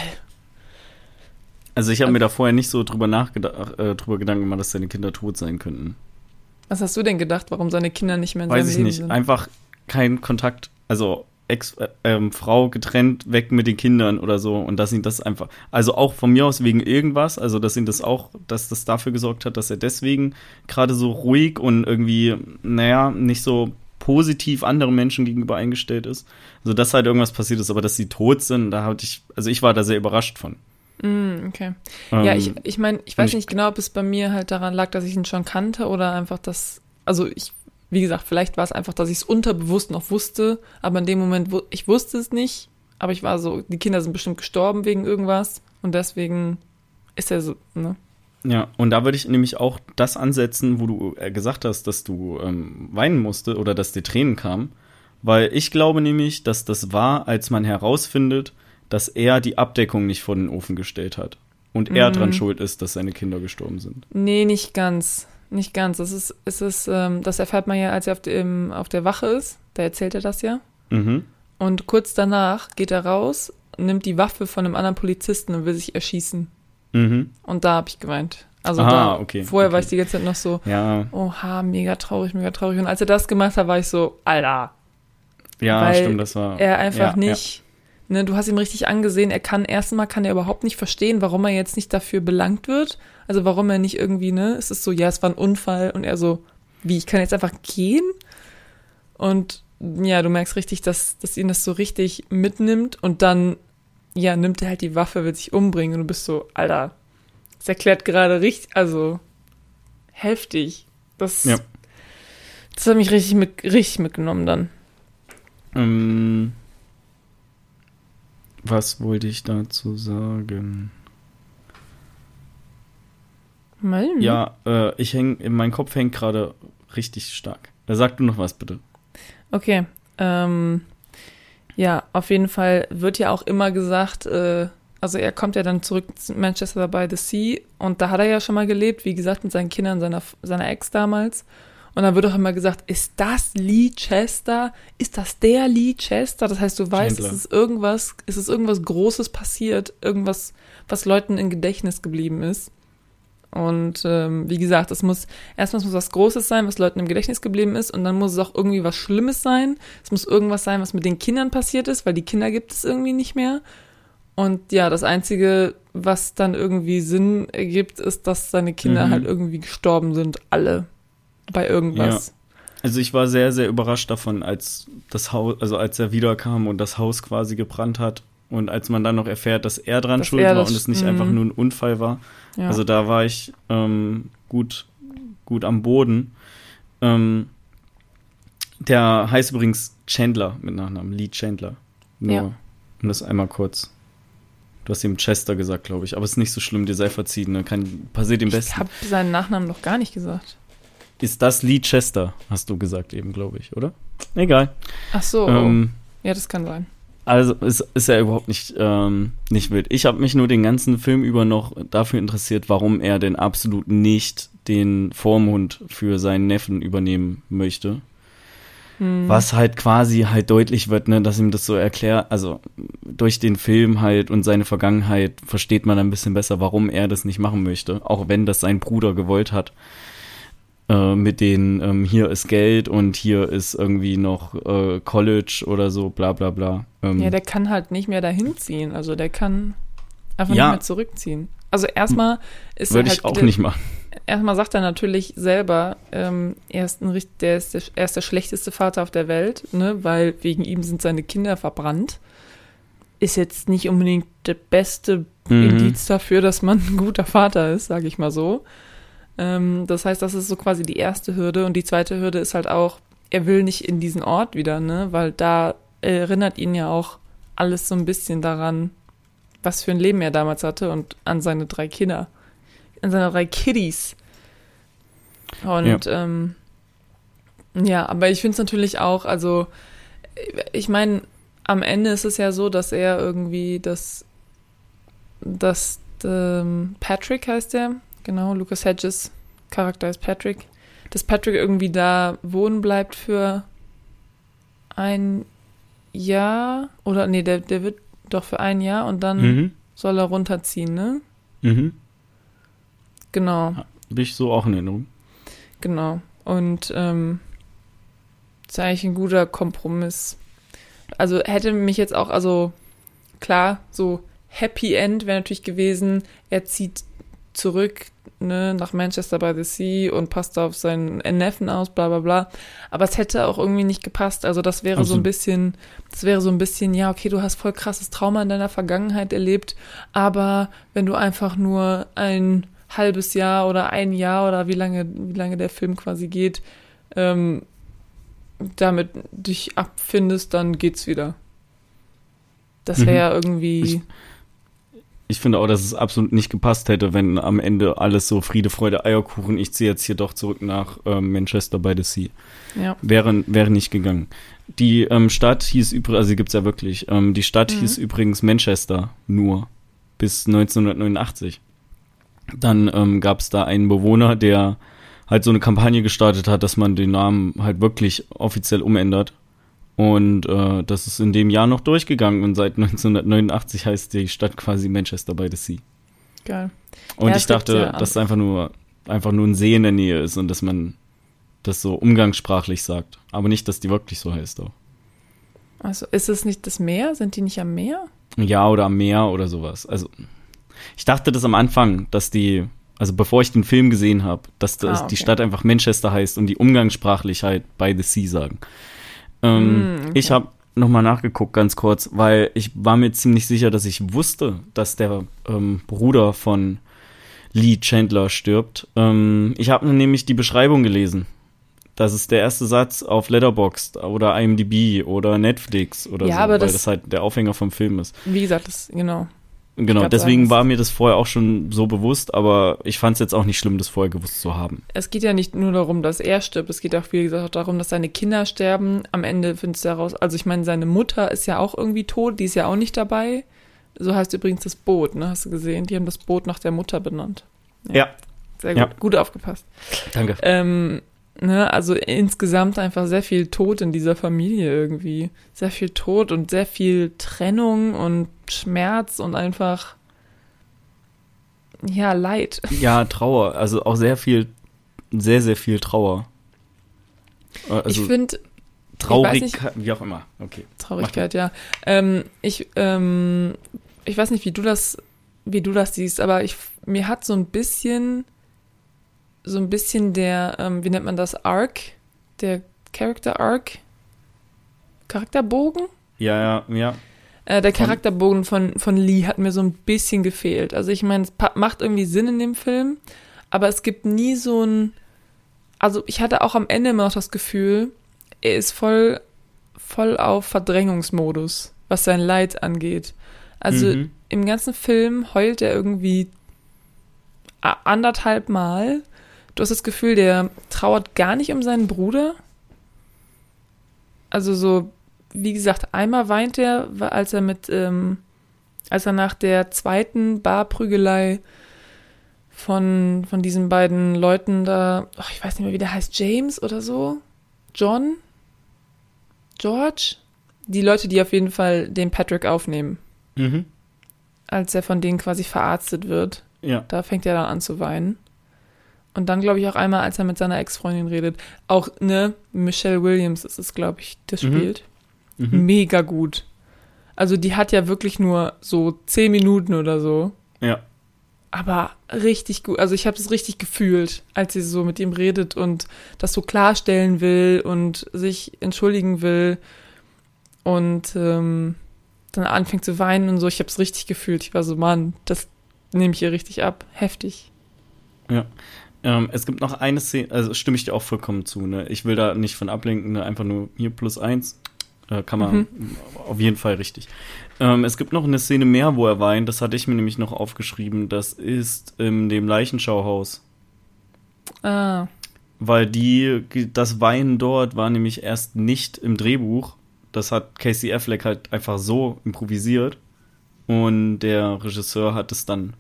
Also ich habe mir da vorher nicht so drüber nachgedacht, äh, drüber Gedanken gemacht, dass seine Kinder tot sein könnten. Was hast du denn gedacht, warum seine Kinder nicht mehr in Weiß seinem ich Leben nicht. sind? Einfach kein Kontakt. Also Ex, äh, ähm, Frau getrennt, weg mit den Kindern oder so. Und dass ihn das einfach, also auch von mir aus wegen irgendwas, also dass ihn das auch, dass das dafür gesorgt hat, dass er deswegen gerade so ruhig und irgendwie, naja, nicht so positiv anderen Menschen gegenüber eingestellt ist. Also dass halt irgendwas passiert ist, aber dass sie tot sind, da hatte ich, also ich war da sehr überrascht von. Mm, okay. Ähm, ja, ich, ich meine, ich weiß ich- nicht genau, ob es bei mir halt daran lag, dass ich ihn schon kannte oder einfach das, also ich, wie gesagt, vielleicht war es einfach, dass ich es unterbewusst noch wusste, aber in dem Moment, wo, ich wusste es nicht, aber ich war so, die Kinder sind bestimmt gestorben wegen irgendwas und deswegen ist er so, ne? Ja, und da würde ich nämlich auch das ansetzen, wo du äh, gesagt hast, dass du ähm, weinen musste oder dass dir Tränen kamen. Weil ich glaube nämlich, dass das war, als man herausfindet, dass er die Abdeckung nicht vor den Ofen gestellt hat. Und er Mhm. dran schuld ist, dass seine Kinder gestorben sind. Nee, nicht ganz. Nicht ganz. Es ist, es ist, ähm, das erfährt man ja, als er auf, dem, auf der Wache ist. Da erzählt er das ja. Mhm. Und kurz danach geht er raus, nimmt die Waffe von einem anderen Polizisten und will sich erschießen. Mhm. Und da habe ich geweint. Also Ah, da, okay, vorher war okay. ich die ganze Zeit noch so, Ja, oha, mega traurig, mega traurig. Und als er das gemacht hat, war ich so, Alter, ja, Weil stimmt, das war. er einfach ja, nicht, ne, du hast ihm richtig angesehen, er kann, erstmal kann er überhaupt nicht verstehen, warum er jetzt nicht dafür belangt wird. Also warum er nicht irgendwie, ne, es ist so, ja, es war ein Unfall und er so, wie, ich kann jetzt einfach gehen? Und ja, du merkst richtig, dass, dass ihn das so richtig mitnimmt und dann, ja, nimmt er halt die Waffe, will sich umbringen und du bist so, Alter, das erklärt gerade richtig, also heftig. Das, Ja. das hat mich richtig, mit, richtig mitgenommen dann. Ähm, was wollte ich dazu sagen? Mal, Ja, äh, ich häng, mein Kopf hängt gerade richtig stark. Da sag du noch was, bitte. Okay. Ähm, ja, auf jeden Fall wird ja auch immer gesagt, äh, also er kommt ja dann zurück zu Manchester by the Sea und da hat er ja schon mal gelebt, wie gesagt, mit seinen Kindern, seiner, seiner Ex damals. Und dann wird auch immer gesagt, ist das Lee Chester? Ist das der Lee Chester? Das heißt, du weißt, Chandler. es ist irgendwas, es ist irgendwas Großes passiert, irgendwas, was Leuten im Gedächtnis geblieben ist. Und ähm, wie gesagt, es muss erstmal muss was Großes sein, was Leuten im Gedächtnis geblieben ist, und dann muss es auch irgendwie was Schlimmes sein. Es muss irgendwas sein, was mit den Kindern passiert ist, weil die Kinder gibt es irgendwie nicht mehr. Und ja, das Einzige, was dann irgendwie Sinn ergibt, ist, dass seine Kinder Mhm. halt irgendwie gestorben sind, alle bei irgendwas. Also ich war sehr, sehr überrascht davon, als das Haus, also als er wiederkam und das Haus quasi gebrannt hat. Und als man dann noch erfährt, dass er dran Dass schuld er war und es nicht mhm. einfach nur ein Unfall war. Ja. Also da war ich ähm, gut, gut am Boden. Ähm, der heißt übrigens Chandler mit Nachnamen, Lee Chandler. Nur, Ja. um das einmal kurz. Du hast ihm Chester gesagt, glaube ich. Aber es ist nicht so schlimm, dir sei verziehen. Ne? Kann, passiert ich Besten. habe seinen Nachnamen noch gar nicht gesagt. Ist das Lee Chester, hast du gesagt eben, glaube ich, oder? Egal. Ach so, Ähm, ja, das kann sein. Also ist, ist ja überhaupt nicht, ähm, nicht wild. Ich habe mich nur den ganzen Film über noch dafür interessiert, warum er denn absolut nicht den Vormund für seinen Neffen übernehmen möchte. Hm. Was halt quasi halt deutlich wird, ne, dass ihm das so erklärt, also durch den Film halt und seine Vergangenheit versteht man ein bisschen besser, warum er das nicht machen möchte, auch wenn das sein Bruder gewollt hat. Äh, mit den, ähm, hier ist Geld und hier ist irgendwie noch äh, College oder so, bla bla bla. Ähm, Ja, der kann halt nicht mehr dahin ziehen. Also der kann einfach Ja. nicht mehr zurückziehen. Also erstmal ist er Würde halt ich auch nicht machen. Erstmal sagt er natürlich selber, ähm, er, ist ein, der ist der, er ist der schlechteste Vater auf der Welt, ne, weil wegen ihm sind seine Kinder verbrannt. Ist jetzt nicht unbedingt der beste Mhm. Indiz dafür, dass man ein guter Vater ist, sage ich mal so. Ähm, das heißt, das ist so quasi die erste Hürde. Und die zweite Hürde ist halt auch, er will nicht in diesen Ort wieder, ne? Weil da erinnert ihn ja auch alles so ein bisschen daran, was für ein Leben er damals hatte und an seine drei Kinder. An seine drei Kiddies. Und ja, ähm, ja aber ich finde es natürlich auch, also ich meine, am Ende ist es ja so, dass er irgendwie das, dass ähm, Patrick heißt er, genau, Lucas Hedges Charakter ist Patrick, dass Patrick irgendwie da wohnen bleibt für ein Jahr oder nee, der, der wird doch für ein Jahr und dann Mhm. soll er runterziehen, ne? Mhm. Genau, Bin ich so auch in Erinnerung. genau. Und ähm, ist eigentlich ein guter Kompromiss. Also hätte mich jetzt auch, also klar, so Happy End wäre natürlich gewesen, er zieht zurück ne, nach Manchester by the Sea und passt auf seinen Neffen aus, bla bla bla. Aber es hätte auch irgendwie nicht gepasst. Also das wäre also, so ein bisschen, das wäre so ein bisschen, ja, okay, du hast voll krasses Trauma in deiner Vergangenheit erlebt, aber wenn du einfach nur ein halbes Jahr oder ein Jahr oder wie lange, wie lange der Film quasi geht, ähm, damit dich abfindest, dann geht's wieder. Das wäre mhm. ja irgendwie. Ich, ich, finde auch, dass es absolut nicht gepasst hätte, wenn am Ende alles so Friede, Freude, Eierkuchen, ich ziehe jetzt hier doch zurück nach ähm, Manchester by the Sea. Ja. Wäre, wäre nicht gegangen. Die ähm, Stadt hieß übrigens, also gibt es ja wirklich, ähm, die Stadt mhm. hieß übrigens Manchester nur bis 1989. Dann ähm, gab es da einen Bewohner, der halt so eine Kampagne gestartet hat, dass man den Namen halt wirklich offiziell umändert. Und äh, das ist in dem Jahr noch durchgegangen und seit 1989 heißt die Stadt quasi Manchester by the Sea. Geil. Und ja, ich dachte, ja dass es einfach nur, einfach nur ein See in der Nähe ist und dass man das so umgangssprachlich sagt. Aber nicht, dass die wirklich so heißt auch. Also ist es nicht das Meer? Sind die nicht am Meer? Ja, oder am Meer oder sowas. Also ich dachte das am Anfang, dass die, also bevor ich den Film gesehen habe, dass das, ah, okay. die Stadt einfach Manchester heißt und die umgangssprachlich halt by the sea sagen. Ähm, mm, okay. Ich habe nochmal nachgeguckt, ganz kurz, weil ich war mir ziemlich sicher, dass ich wusste, dass der ähm, Bruder von Lee Chandler stirbt. Ähm, ich habe nämlich die Beschreibung gelesen. Das ist der erste Satz auf Letterboxd oder IMDb oder Netflix oder ja, so, aber weil das, das halt der Aufhänger vom Film ist. Wie gesagt, das, genau. Genau, deswegen sagen, war mir das vorher auch schon so bewusst, aber ich fand es jetzt auch nicht schlimm, das vorher gewusst zu haben. Es geht ja nicht nur darum, dass er stirbt, es geht auch, wie gesagt, auch darum, dass seine Kinder sterben. Am Ende findest du heraus, also ich meine, seine Mutter ist ja auch irgendwie tot, die ist ja auch nicht dabei. So heißt übrigens das Boot, ne? Hast du gesehen? Die haben das Boot nach der Mutter benannt. Ja. ja. Sehr gut, ja. gut aufgepasst. Danke. Ähm, ne, also insgesamt einfach sehr viel Tod in dieser Familie irgendwie. Sehr viel Tod und sehr viel Trennung und Schmerz und einfach, ja, Leid. Ja, Trauer. Also auch sehr viel, sehr, sehr viel Trauer. Also ich finde. Traurigkeit, wie auch immer. Okay. Traurigkeit, ja. Ähm, ich, ähm, ich weiß nicht, wie du das, wie du das siehst, aber ich, mir hat so ein bisschen so ein bisschen der, ähm, wie nennt man das, Arc, der Character Arc, Charakterbogen? Ja, ja, ja. Äh, der Charakterbogen von, von Lee hat mir so ein bisschen gefehlt. Also ich meine, es macht irgendwie Sinn in dem Film, aber es gibt nie so ein, also ich hatte auch am Ende immer noch das Gefühl, er ist voll, voll auf Verdrängungsmodus, was sein Leid angeht. Also mhm. im ganzen Film heult er irgendwie anderthalb Mal Du hast das Gefühl, der trauert gar nicht um seinen Bruder. Also so, wie gesagt, einmal weint er, als er mit, ähm, als er nach der zweiten Barprügelei von, von diesen beiden Leuten da, oh, ich weiß nicht mehr, wie der heißt, James oder so? John? George? Die Leute, die auf jeden Fall den Patrick aufnehmen. Mhm. Als er von denen quasi verarztet wird. Ja. Da fängt er dann an zu weinen. Und dann glaube ich auch einmal, als er mit seiner Ex-Freundin redet. Auch, ne, Michelle Williams ist es, glaube ich, das mhm. spielt. Mhm. Mega gut. Also die hat ja wirklich nur so zehn Minuten oder so. Ja. Aber richtig gut. Also ich habe es richtig gefühlt, als sie so mit ihm redet und das so klarstellen will und sich entschuldigen will und ähm, dann anfängt zu weinen und so. Ich habe es richtig gefühlt. Ich war so, Mann, das nehme ich ihr richtig ab. Heftig. Ja. Ähm, es gibt noch eine Szene, also stimme ich dir auch vollkommen zu. Ne? Ich will da nicht von ablenken, ne? einfach nur hier plus eins. Äh, kann man mhm. auf jeden Fall richtig. Ähm, es gibt noch eine Szene mehr, wo er weint. Das hatte ich mir nämlich noch aufgeschrieben. Das ist in dem Leichenschauhaus. Ah. Weil die, das Weinen dort war nämlich erst nicht im Drehbuch. Das hat Casey Affleck halt einfach so improvisiert. Und der Regisseur hat es dann,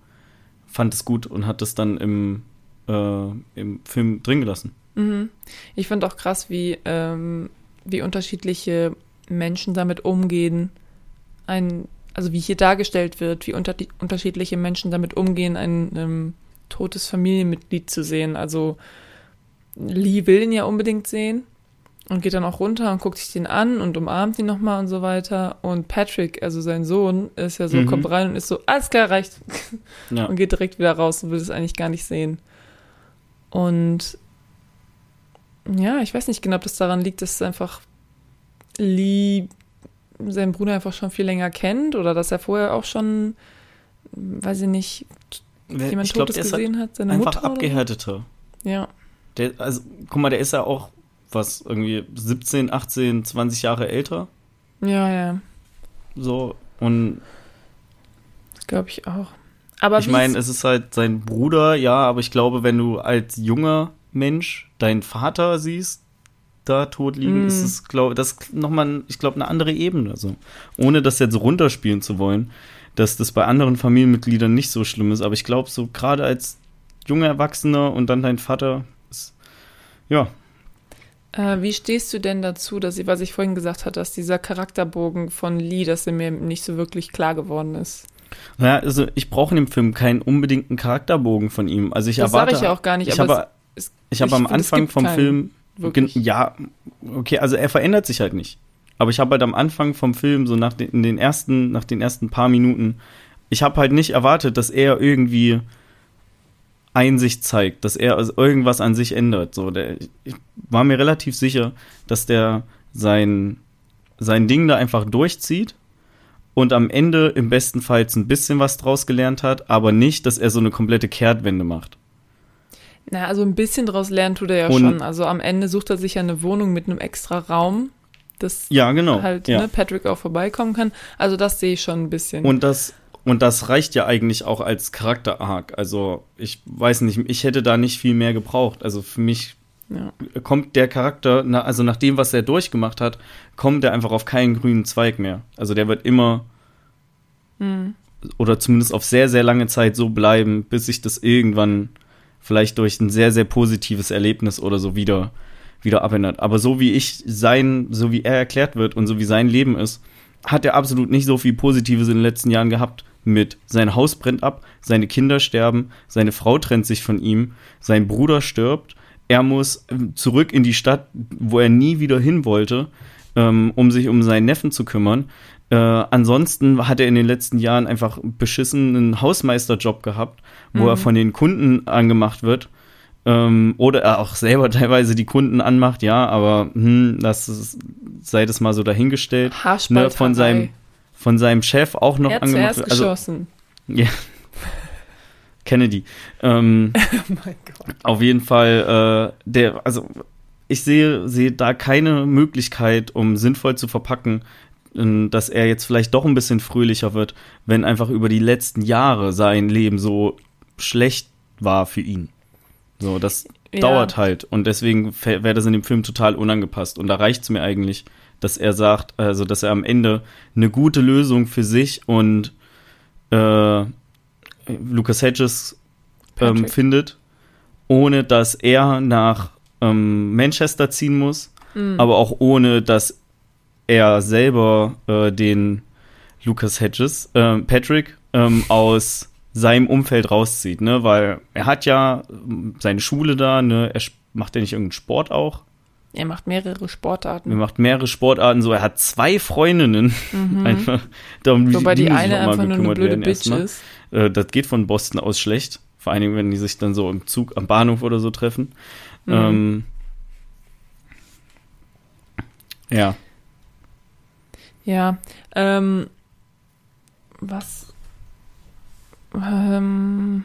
fand es gut und hat es dann im äh, im Film drin gelassen. Mhm. Ich finde auch krass, wie, ähm, wie unterschiedliche Menschen damit umgehen. Ein, also wie hier dargestellt wird, wie unter, unterschiedliche Menschen damit umgehen, ein ähm, totes Familienmitglied zu sehen. Also Lee will ihn ja unbedingt sehen und geht dann auch runter und guckt sich den an und umarmt ihn nochmal und so weiter. Und Patrick, also sein Sohn, ist ja so, Mhm. kommt rein und ist so, alles klar, reicht. Ja. Und geht direkt wieder raus und will es eigentlich gar nicht sehen. Und ja, ich weiß nicht genau, ob das daran liegt, dass einfach Lee seinen Bruder einfach schon viel länger kennt oder dass er vorher auch schon, weiß ich nicht, jemand ich Totes halt gesehen hat, seine einfach Mutter. abgehärteter. Ja. Der, also, guck mal, der ist ja auch, was, irgendwie 17, 18, 20 Jahre älter. Ja, ja, So. Und das glaube ich auch. Aber ich meine, es ist halt sein Bruder, ja, aber ich glaube, wenn du als junger Mensch deinen Vater siehst, da tot liegen, Mm. ist es, glaube das nochmal, ich glaube, eine andere Ebene. So. Ohne das jetzt runterspielen zu wollen, dass das bei anderen Familienmitgliedern nicht so schlimm ist, aber ich glaube, so gerade als junger Erwachsener und dann dein Vater, ist, ja, Äh, wie stehst du denn dazu, dass ich, was ich vorhin gesagt hatte, dass dieser Charakterbogen von Lee, dass er mir nicht so wirklich klar geworden ist? Ja, also ich brauche in dem Film keinen unbedingten Charakterbogen von ihm. Also ich das sage erwarte. ich ja auch gar nicht, ich habe, es, ich habe am finde, es Anfang vom Film. wirklich. Ja, okay, also er verändert sich halt nicht. Aber ich habe halt am Anfang vom Film, so nach den, den ersten, nach den ersten paar Minuten, ich habe halt nicht erwartet, dass er irgendwie Einsicht zeigt, dass er also irgendwas an sich ändert. So, der, ich war mir relativ sicher, dass der sein, sein Ding da einfach durchzieht und am Ende im besten Fall ein bisschen was draus gelernt hat, aber nicht, dass er so eine komplette Kehrtwende macht. Na, also ein bisschen draus lernen tut er ja Und- schon. Also am Ende sucht er sich ja eine Wohnung mit einem extra Raum, dass Ja, genau. halt ja. ne, Patrick auch vorbeikommen kann. Also das sehe ich schon ein bisschen. Und das, und das reicht ja eigentlich auch als Charakter-Arc. Also, ich weiß nicht, ich hätte da nicht viel mehr gebraucht. Also für mich ja. kommt der Charakter, also nach dem, was er durchgemacht hat, kommt er einfach auf keinen grünen Zweig mehr. Also der wird immer Hm. oder zumindest auf sehr, sehr lange Zeit so bleiben, bis sich das irgendwann vielleicht durch ein sehr, sehr positives Erlebnis oder so wieder, wieder abändert. Aber so wie ich sein, so wie er erklärt wird und so wie sein Leben ist, hat er absolut nicht so viel Positives in den letzten Jahren gehabt. Mit sein Haus brennt ab, seine Kinder sterben, seine Frau trennt sich von ihm, sein Bruder stirbt, er muss ähm, zurück in die Stadt, wo er nie wieder hin wollte, ähm, um sich um seinen Neffen zu kümmern. Äh, ansonsten hat er in den letzten Jahren einfach beschissen einen Hausmeisterjob gehabt, wo Mhm. er von den Kunden angemacht wird. Ähm, oder er auch selber teilweise die Kunden anmacht, ja, aber hm, das ist, sei das mal so dahingestellt. Ne, von seinem von seinem Chef auch noch er hat angemacht wird. Also geschossen. ja. Kennedy. Ähm, oh mein Gott. Auf jeden Fall, äh, der, also ich sehe, sehe da keine Möglichkeit, um sinnvoll zu verpacken, dass er jetzt vielleicht doch ein bisschen fröhlicher wird, wenn einfach über die letzten Jahre sein Leben so schlecht war für ihn. So, das Ja. dauert halt. Und deswegen wäre das in dem Film total unangepasst. Und da reicht es mir eigentlich, dass er sagt, also dass er am Ende eine gute Lösung für sich und äh, Lucas Hedges ähm, findet, ohne dass er nach ähm, Manchester ziehen muss, Mhm. aber auch ohne dass er selber äh, den Lucas Hedges, ähm, Patrick, ähm, aus seinem Umfeld rauszieht, ne, weil er hat ja ähm, seine Schule da, ne, er macht ja nicht irgendeinen Sport auch, Er macht mehrere Sportarten. er macht mehrere Sportarten, so, er hat zwei Freundinnen, einfach, darum Mhm. Wobei die sich eine einfach nur eine blöde Bitch erstmal. ist. Äh, das geht von Boston aus schlecht. Vor allen Dingen, wenn die sich dann so im Zug am Bahnhof oder so treffen. Mhm. Ähm, ja. Ja, ähm, was? Ähm,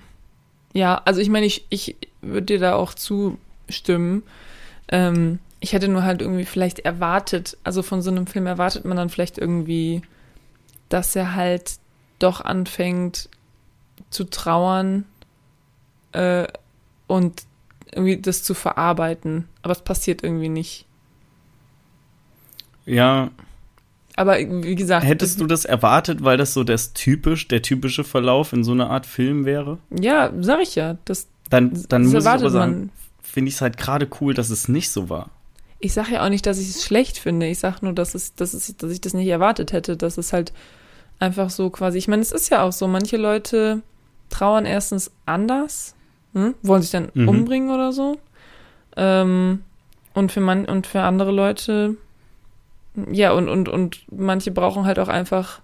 ja, also ich meine, ich, ich würde dir da auch zustimmen. Ähm, ich hätte nur halt irgendwie vielleicht erwartet, also von so einem Film erwartet man dann vielleicht irgendwie, dass er halt doch anfängt zu trauern äh, und irgendwie das zu verarbeiten. Aber es passiert irgendwie nicht. Ja, Aber wie gesagt, hättest du das erwartet, weil das so das typisch, der typische Verlauf in so einer Art Film wäre? Ja, sag ich ja. Das, Dann, dann das muss ich aber sagen, finde ich es halt gerade cool, dass es nicht so war. Ich sage ja auch nicht, dass ich es schlecht finde. Ich sage nur, dass, es, dass, es, dass ich das nicht erwartet hätte. Dass es halt einfach so quasi. Ich meine, es ist ja auch so, manche Leute trauern erstens anders, hm? wollen sich dann Mhm. umbringen oder so. Ähm, und für man und für andere Leute, ja, und, und, und manche brauchen halt auch einfach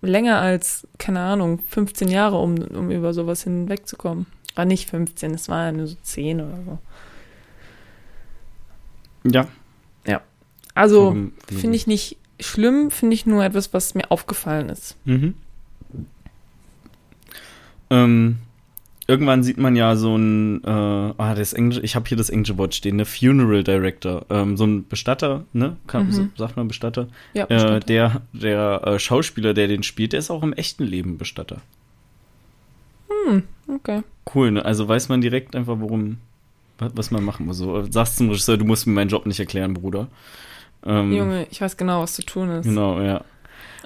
länger als, keine Ahnung, 15 Jahre, um, um über sowas hinwegzukommen. War nicht 15, es war ja nur so 10 oder so. Ja. Ja. Also finde ich nicht schlimm, finde ich nur etwas, was mir aufgefallen ist. Mhm. Ähm, irgendwann sieht man ja so ein, äh, ah, das Englische, ich habe hier das englische Wort stehen, ne, Funeral Director, ähm, so ein Bestatter, ne, Kann, Mhm. so, sagt man Bestatter, Ja, äh, bestimmt. der, der äh, Schauspieler, der den spielt, der ist auch im echten Leben Bestatter. okay. Cool, ne, also weiß man direkt einfach, worum, was, man machen muss. So, äh, sagst zum Regisseur, du musst mir meinen Job nicht erklären, Bruder. Ähm, Junge, ich weiß genau, was zu tun ist. Genau, ja.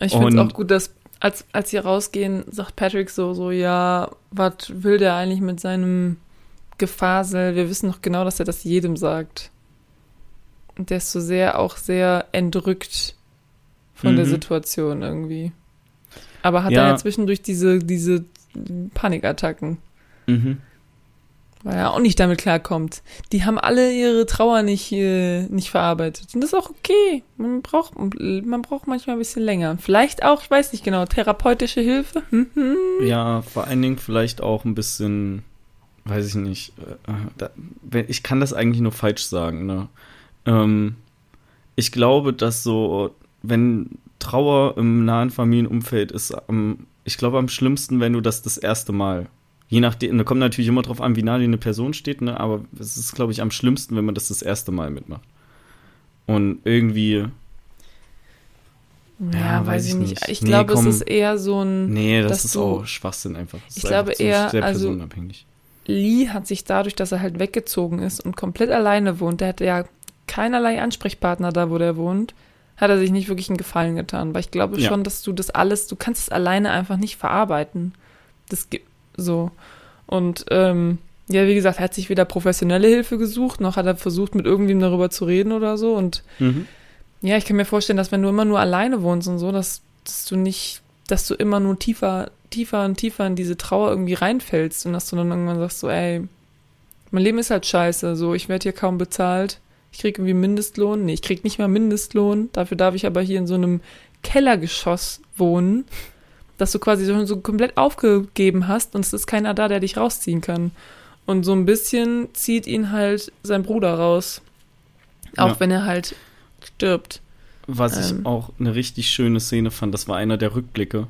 Ich finde es auch gut, dass als, als sie rausgehen, sagt Patrick so, so, ja, was will der eigentlich mit seinem Gefasel? Wir wissen doch genau, dass er das jedem sagt. Und der ist so sehr, auch sehr entrückt von der Mhm. Situation irgendwie. Aber hat Ja. dann ja zwischendurch diese, diese Panikattacken, Mhm. Weil er auch nicht damit klarkommt. Die haben alle ihre Trauer nicht, äh, nicht verarbeitet. Und das ist auch okay. Man braucht, man braucht manchmal ein bisschen länger. Vielleicht auch, ich weiß nicht genau, therapeutische Hilfe. Hm, hm. Ja, vor allen Dingen vielleicht auch ein bisschen, weiß ich nicht, äh, da, ich kann das eigentlich nur falsch sagen, ne? Ähm, ich glaube, dass so, wenn Trauer im nahen Familienumfeld ist, am, ich glaube am schlimmsten, wenn du das das erste Mal, je nachdem, da kommt natürlich immer drauf an, wie nah eine Person steht, ne? Aber es ist, glaube ich, am schlimmsten, wenn man das das erste Mal mitmacht. Und irgendwie, Ja, Ja, weiß ich nicht. Ich Nee, glaube, komm. es ist eher so ein. nee, das ist du- auch Schwachsinn einfach. Das Ich glaube einfach eher, sehr also- personenabhängig. Lee hat sich dadurch, dass er halt weggezogen ist und komplett alleine wohnt, der hatte ja keinerlei Ansprechpartner da, wo der wohnt, hat er sich nicht wirklich einen Gefallen getan. Weil ich glaube Ja. schon, dass du das alles, du kannst es alleine einfach nicht verarbeiten. Das gibt so. Und ähm, ja, wie gesagt, er hat sich weder professionelle Hilfe gesucht, noch hat er versucht, mit irgendwem darüber zu reden oder so. Und Mhm. ja, ich kann mir vorstellen, dass wenn du immer nur alleine wohnst und so, dass, dass du nicht, dass du immer nur tiefer, tiefer und tiefer in diese Trauer irgendwie reinfällst und dass du dann irgendwann sagst so, ey, mein Leben ist halt scheiße, so, ich werde hier kaum bezahlt, ich krieg irgendwie Mindestlohn, nee, ich krieg nicht mal Mindestlohn, dafür darf ich aber hier in so einem Kellergeschoss wohnen, dass du quasi schon so komplett aufgegeben hast und es ist keiner da, der dich rausziehen kann. Und so ein bisschen zieht ihn halt sein Bruder raus. Auch Ja. wenn er halt stirbt. Was Ähm. ich auch eine richtig schöne Szene fand, das war einer der Rückblicke,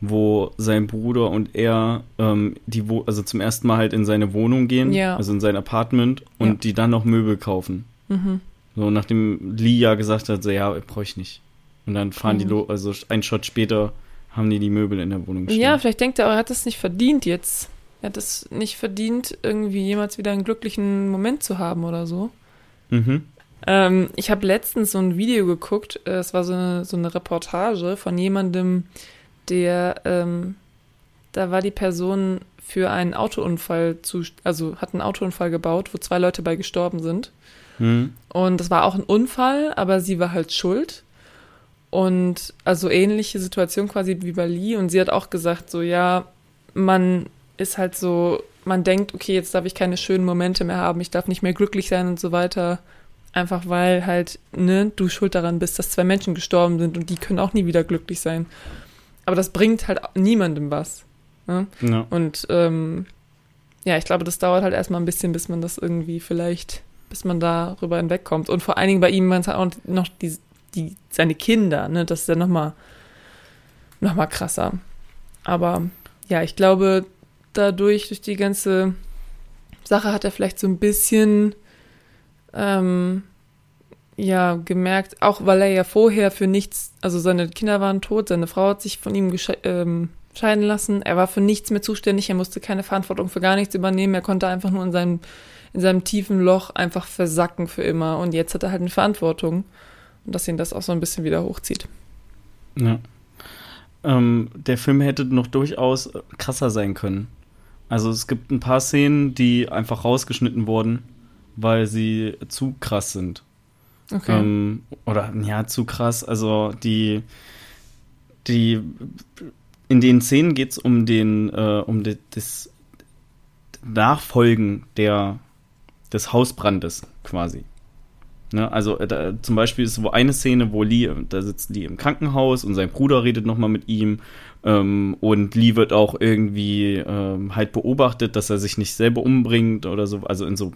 wo sein Bruder und er ähm, die wo also zum ersten Mal halt in seine Wohnung gehen, Ja. also in sein Apartment und Ja. die dann noch Möbel kaufen. Mhm. So nachdem Lee ja gesagt hat, so ja, brauche ich nicht. Und dann fahren die Mhm. lo also ein Shot später haben die die Möbel in der Wohnung stehen. Ja, vielleicht denkt er, er hat es nicht verdient jetzt. Er hat es nicht verdient, irgendwie jemals wieder einen glücklichen Moment zu haben oder so. Mhm. Ähm, ich habe letztens so ein Video geguckt, äh, es war so eine, so eine Reportage von jemandem, der, ähm, da war die Person für einen Autounfall zu, also hat einen Autounfall gebaut, wo zwei Leute bei gestorben sind. Mhm. Und das war auch ein Unfall, aber sie war halt schuld. Und also ähnliche Situation quasi wie bei Lee. Und sie hat auch gesagt, so ja, man ist halt so, man denkt, okay, jetzt darf ich keine schönen Momente mehr haben, ich darf nicht mehr glücklich sein und so weiter. Einfach weil halt, ne, du schuld daran bist, dass zwei Menschen gestorben sind und die können auch nie wieder glücklich sein. Aber das bringt halt niemandem was. Ne? Ja. Und ähm, ja, ich glaube, das dauert halt erstmal ein bisschen, bis man das irgendwie vielleicht, bis man darüber hinwegkommt. Und vor allen Dingen bei ihm waren es halt auch noch die, die, seine Kinder, ne? Das ist ja nochmal noch mal krasser. Aber ja, ich glaube, dadurch, durch die ganze Sache hat er vielleicht so ein bisschen ähm, ja gemerkt, auch weil er ja vorher für nichts, also seine Kinder waren tot, seine Frau hat sich von ihm ähm, scheiden lassen, er war für nichts mehr zuständig, er musste keine Verantwortung für gar nichts übernehmen, er konnte einfach nur in seinem, in seinem tiefen Loch einfach versacken für immer und jetzt hat er halt eine Verantwortung und dass ihn das auch so ein bisschen wieder hochzieht. Ja. Ähm, der Film hätte noch durchaus krasser sein können. Also es gibt ein paar Szenen, die einfach rausgeschnitten wurden, weil sie zu krass sind. Okay. Ähm, oder ja, zu krass. Also die, die in den Szenen geht es um den, äh, um de, das Nachfolgen der des Hausbrandes quasi. Ne, also äh, da, zum Beispiel ist wo eine Szene, wo Lee, da sitzt Lee im Krankenhaus und sein Bruder redet nochmal mit ihm ähm, und Lee wird auch irgendwie ähm, halt beobachtet, dass er sich nicht selber umbringt oder so, also in so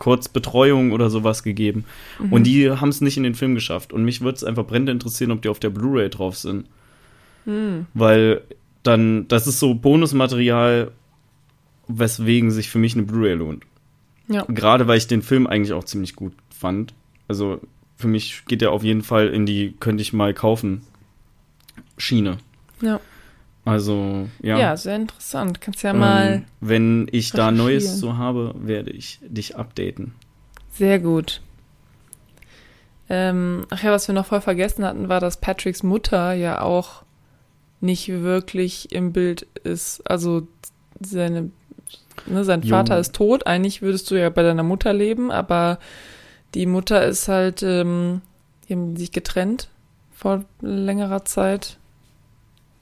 Kurzbetreuung oder sowas gegeben. Mhm. Und die haben es nicht in den Film geschafft. Und mich würde es einfach brennend interessieren, ob die auf der Blu-ray drauf sind. Mhm. Weil dann, das ist so Bonusmaterial, weswegen sich für mich eine Blu-ray lohnt. Ja. Gerade weil ich den Film eigentlich auch ziemlich gut fand. Also für mich geht der auf jeden Fall in die könnte ich mal kaufen Schiene. Ja. Also, ja. Ja, sehr interessant. Kannst ja mal. Ähm, wenn ich da Neues so habe, werde ich dich updaten. Sehr gut. Ähm, ach ja, was wir noch voll vergessen hatten, war, dass Patricks Mutter ja auch nicht wirklich im Bild ist. Also seine, ne, sein. Vater ist tot. Eigentlich würdest du ja bei deiner Mutter leben, aber die Mutter ist halt, ähm, die haben sich getrennt vor längerer Zeit.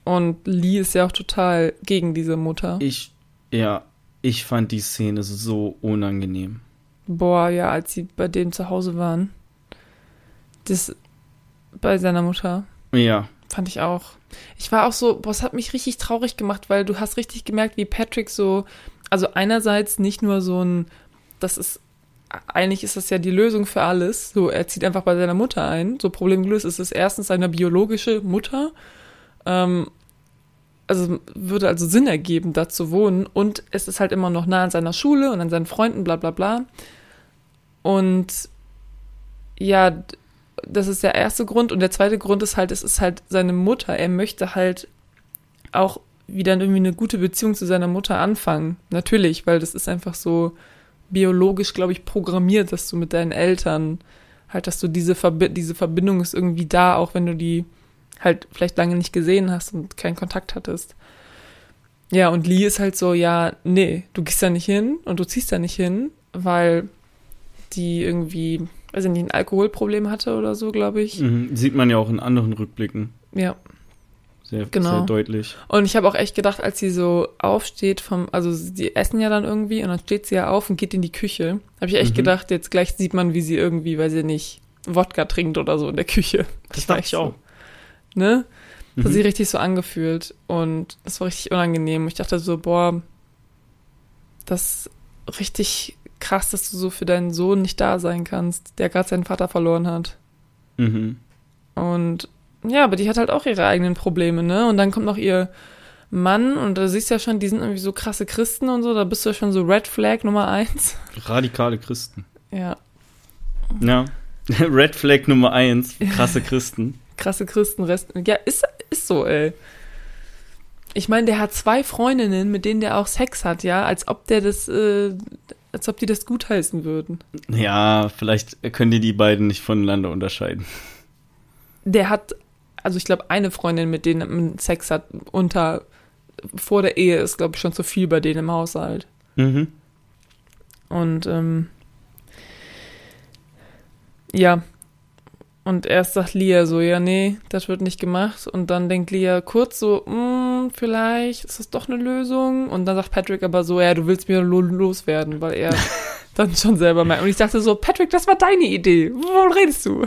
Und Lee ist ja auch total gegen diese Mutter. Ich, ja, ich fand die Szene so unangenehm. Boah, ja, als sie bei dem zu Hause waren. Das bei seiner Mutter. Ja. Fand ich auch. Ich war auch so, boah, es hat mich richtig traurig gemacht, weil du hast richtig gemerkt, wie Patrick so, also einerseits nicht nur so ein, das ist, eigentlich ist das ja die Lösung für alles. So, er zieht einfach bei seiner Mutter ein. So Problem gelöst ist es erstens seine biologische Mutter. Ähm, also würde also Sinn ergeben, da zu wohnen. Und es ist halt immer noch nah an seiner Schule und an seinen Freunden, bla bla bla. Und ja, das ist der erste Grund. Und der zweite Grund ist halt, es ist halt seine Mutter. Er möchte halt auch wieder irgendwie eine gute Beziehung zu seiner Mutter anfangen. Natürlich, weil das ist einfach so biologisch, glaube ich, programmiert, dass du mit deinen Eltern halt, dass du diese, Verbi diese Verbindung ist irgendwie da, auch wenn du die halt vielleicht lange nicht gesehen hast und keinen Kontakt hattest. Ja, und Lee ist halt so, ja, nee, du gehst da nicht hin und du ziehst da nicht hin, weil die irgendwie, also nicht ein Alkoholproblem hatte oder so, glaube ich. Mhm, sieht man ja auch in anderen Rückblicken. Ja. Sehr, genau. sehr deutlich. Und ich habe auch echt gedacht, als sie so aufsteht vom, also die essen ja dann irgendwie und dann steht sie ja auf und geht in die Küche. Habe ich echt mhm. gedacht, jetzt gleich sieht man, wie sie irgendwie, weil sie nicht, Wodka trinkt oder so in der Küche. Das dachte ich auch. So ne? Das mhm. hat sich richtig so angefühlt und das war richtig unangenehm. Ich dachte so, boah, das ist richtig krass, dass du so für deinen Sohn nicht da sein kannst, der gerade seinen Vater verloren hat. Mhm. Und ja, aber die hat halt auch ihre eigenen Probleme, ne? Und dann kommt noch ihr Mann und da siehst du ja schon, die sind irgendwie so krasse Christen und so, da bist du ja schon so Red Flag Nummer eins. Radikale Christen. Ja. Ja. Red Flag Nummer eins, krasse Christen krasse Christenrest. Ja, ist, ist so, ey. Ich meine, der hat zwei Freundinnen, mit denen der auch Sex hat, ja, als ob der das, äh, als ob die das gutheißen würden. Ja, vielleicht können die die beiden nicht voneinander unterscheiden. Der hat, also ich glaube, eine Freundin, mit denen man Sex hat, unter, vor der Ehe ist, glaube ich, schon zu viel bei denen im Haushalt. Mhm. Und, ähm, ja, und erst sagt Lia so, ja, nee, das wird nicht gemacht. Und dann denkt Lia kurz so, mm, vielleicht ist das doch eine Lösung. Und dann sagt Patrick aber so, ja, du willst mir loswerden, weil er dann schon selber meint. Und ich dachte so, Patrick, das war deine Idee. Wovon redest du?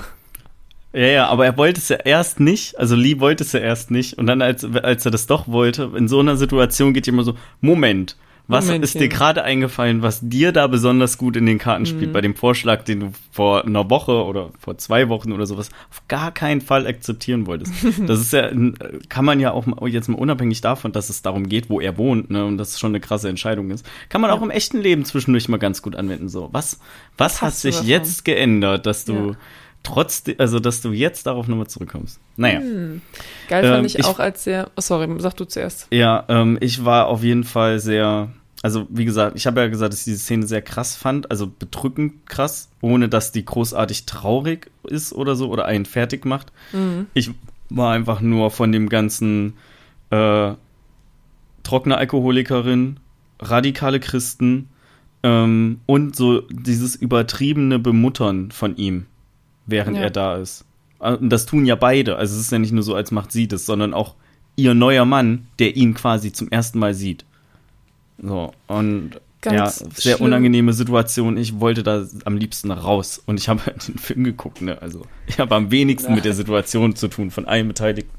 Ja, ja, aber er wollte es ja erst nicht, also Lee wollte es ja erst nicht. Und dann, als, als er das doch wollte, in so einer Situation geht immer so, Moment, was Momentchen. ist dir gerade eingefallen, was dir da besonders gut in den Karten spielt, mhm. bei dem Vorschlag, den du vor einer Woche oder vor zwei Wochen oder sowas auf gar keinen Fall akzeptieren wolltest? das ist ja, kann man ja auch jetzt mal unabhängig davon, dass es darum geht, wo er wohnt, ne, und das schon eine krasse Entscheidung ist, kann man ja. auch im echten Leben zwischendurch mal ganz gut anwenden. So, was, was hat sich jetzt geändert, dass du ja trotz, also dass du jetzt darauf nochmal zurückkommst. Naja. Hm. Geil fand ähm, ich auch, als der. Oh, sorry, sag du zuerst. Ja, ähm, ich war auf jeden Fall sehr also wie gesagt, ich habe ja gesagt, dass ich diese Szene sehr krass fand, also bedrückend krass, ohne dass die großartig traurig ist oder so oder einen fertig macht. Mhm. Ich war einfach nur von dem ganzen äh, trockene Alkoholikerin, radikale Christen ähm, und so dieses übertriebene Bemuttern von ihm, während ja. er da ist. Äh, und das tun ja beide. Also es ist ja nicht nur so, als macht sie das, sondern auch ihr neuer Mann, der ihn quasi zum ersten Mal sieht. So, und Ganz ja, sehr schlimm. unangenehme Situation. Ich wollte da am liebsten raus und ich habe halt den Film geguckt, ne? Also ich habe am wenigsten mit der Situation zu tun von allen Beteiligten.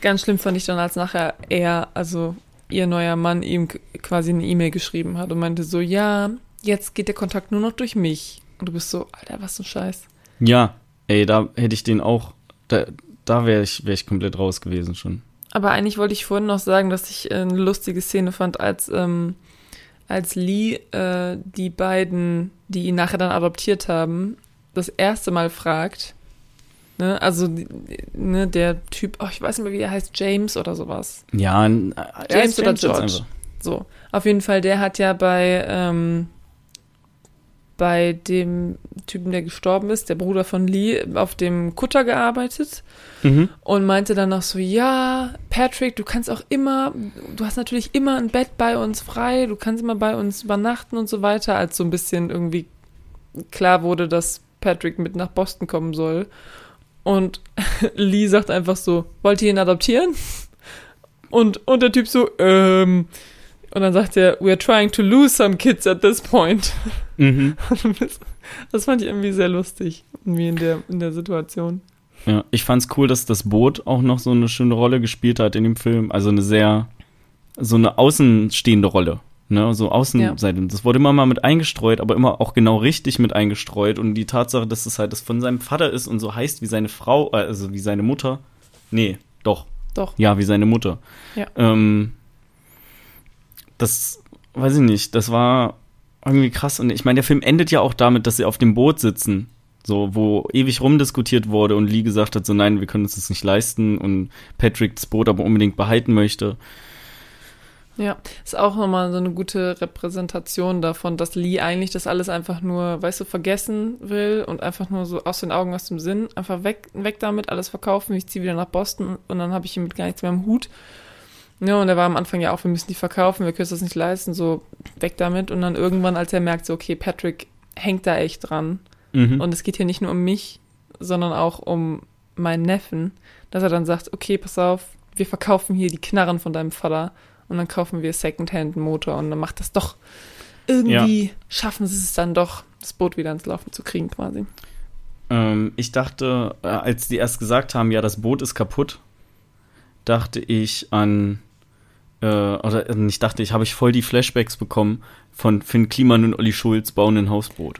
Ganz schlimm fand ich dann, als nachher er, also ihr neuer Mann, ihm quasi eine E-Mail geschrieben hat und meinte so, ja, jetzt geht der Kontakt nur noch durch mich. Und du bist so, Alter, was ein Scheiß. Ja, ey, da hätte ich den auch, da, da wäre ich, wäre ich komplett raus gewesen schon. Aber eigentlich wollte ich vorhin noch sagen, dass ich äh, eine lustige Szene fand, als, ähm, als Lee äh, die beiden, die ihn nachher dann adoptiert haben, das erste Mal fragt. Ne? Also ne, der Typ, oh, ich weiß nicht mehr, wie der heißt, James oder sowas. Ja, James ist oder George? So, auf jeden Fall, der hat ja bei, ähm, bei dem Typen, der gestorben ist, der Bruder von Lee, auf dem Kutter gearbeitet Mhm. und meinte dann noch so, ja, Patrick, du kannst auch immer, du hast natürlich immer ein Bett bei uns frei, du kannst immer bei uns übernachten und so weiter, als so ein bisschen irgendwie klar wurde, dass Patrick mit nach Boston kommen soll. Und Lee sagt einfach so, wollt ihr ihn adoptieren? Und, und der Typ so, ähm, und dann sagt er, we're trying to lose some kids at this point. Mhm. Das fand ich irgendwie sehr lustig, irgendwie in der, in der Situation. Ja, ich fand's cool, dass das Boot auch noch so eine schöne Rolle gespielt hat in dem Film. Also eine sehr, so eine außenstehende Rolle. Ne, so Außenseite. Das wurde immer mal mit eingestreut, aber immer auch genau richtig mit eingestreut. Und die Tatsache, dass es halt das von seinem Vater ist und so heißt wie seine Frau, äh, also wie seine Mutter. Nee, doch. Doch. Ja, wie seine Mutter. Ja. Ähm, das, weiß ich nicht, das war irgendwie krass. Und ich meine, der Film endet ja auch damit, dass sie auf dem Boot sitzen. So, wo ewig rumdiskutiert wurde und Lee gesagt hat, so nein, wir können uns das nicht leisten und Patrick das Boot aber unbedingt behalten möchte. Ja, ist auch nochmal so eine gute Repräsentation davon, dass Lee eigentlich das alles einfach nur, weißt du, vergessen will und einfach nur so aus den Augen, aus dem Sinn, einfach weg, weg damit, alles verkaufen, ich ziehe wieder nach Boston und dann habe ich hiermit gar nichts mehr im Hut. Ja, und er war am Anfang ja auch, wir müssen die verkaufen, wir können das nicht leisten, so weg damit. Und dann irgendwann, als er merkt, so, okay, Patrick hängt da echt dran Mhm. und es geht hier nicht nur um mich, sondern auch um meinen Neffen, dass er dann sagt, okay, pass auf, wir verkaufen hier die Knarren von deinem Vater und dann kaufen wir Secondhand Motor und dann macht das doch irgendwie, schaffen sie es dann doch, das Boot wieder ins Laufen zu kriegen quasi. Ähm, ich dachte, äh, als die erst gesagt haben, ja, das Boot ist kaputt, dachte ich an, äh, oder äh, nicht dachte ich, habe ich voll die Flashbacks bekommen von Finn Kliman und Olli Schulz bauen ein Hausboot.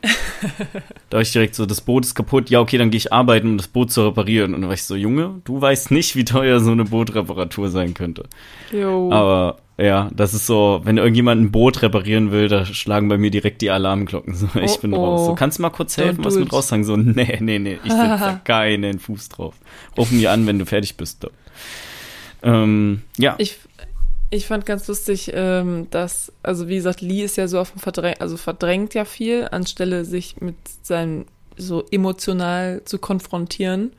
da war ich direkt so, das Boot ist kaputt, ja, okay, dann gehe ich arbeiten, um das Boot zu reparieren. Und dann war ich so, Junge, du weißt nicht, wie teuer so eine Bootreparatur sein könnte. Jo. Aber ja, das ist so, wenn irgendjemand ein Boot reparieren will, da schlagen bei mir direkt die Alarmglocken. So, ich Oh, bin oh. raus. So, kannst du mal kurz helfen, was mit it. raussagen? So, nee, nee, nee, ich setze da keinen Fuß drauf. Ruf mir an, wenn du fertig bist. Da. Ähm, ja. Ich, ich fand ganz lustig, ähm, dass, also wie gesagt, Lee ist ja so auf dem Verdrängt, also verdrängt ja viel, anstelle sich mit seinem so emotional zu konfrontieren.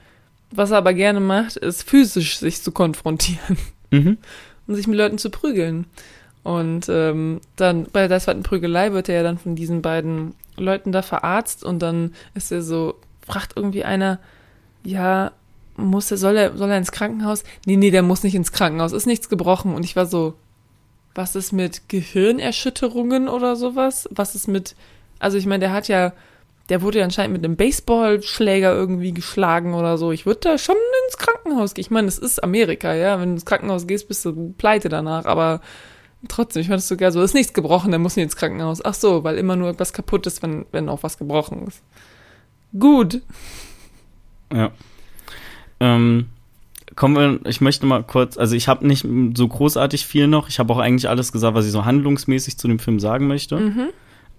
Was er aber gerne macht, ist physisch sich zu konfrontieren mhm. und sich mit Leuten zu prügeln. Und ähm, dann bei der zweiten Prügelei wird er ja dann von diesen beiden Leuten da verarzt und dann ist er so, fragt irgendwie einer, ja, muss er, soll er, soll er ins Krankenhaus? Nee, nee, der muss nicht ins Krankenhaus, ist nichts gebrochen. Und ich war so, was ist mit Gehirnerschütterungen oder sowas? Was ist mit, also ich meine, der hat ja, der wurde ja anscheinend mit einem Baseballschläger irgendwie geschlagen oder so. Ich würde da schon ins Krankenhaus gehen. Ich meine, es ist Amerika, ja. Wenn du ins Krankenhaus gehst, bist du pleite danach, aber trotzdem, ich fand es sogar so, ist nichts gebrochen, der muss nicht ins Krankenhaus. Ach so, weil immer nur etwas kaputt ist, wenn, wenn auch was gebrochen ist. Gut. Ja. Ähm, kommen wir, ich möchte mal kurz, also ich habe nicht so großartig viel noch. Ich habe auch eigentlich alles gesagt, was ich so handlungsmäßig zu dem Film sagen möchte. Mhm.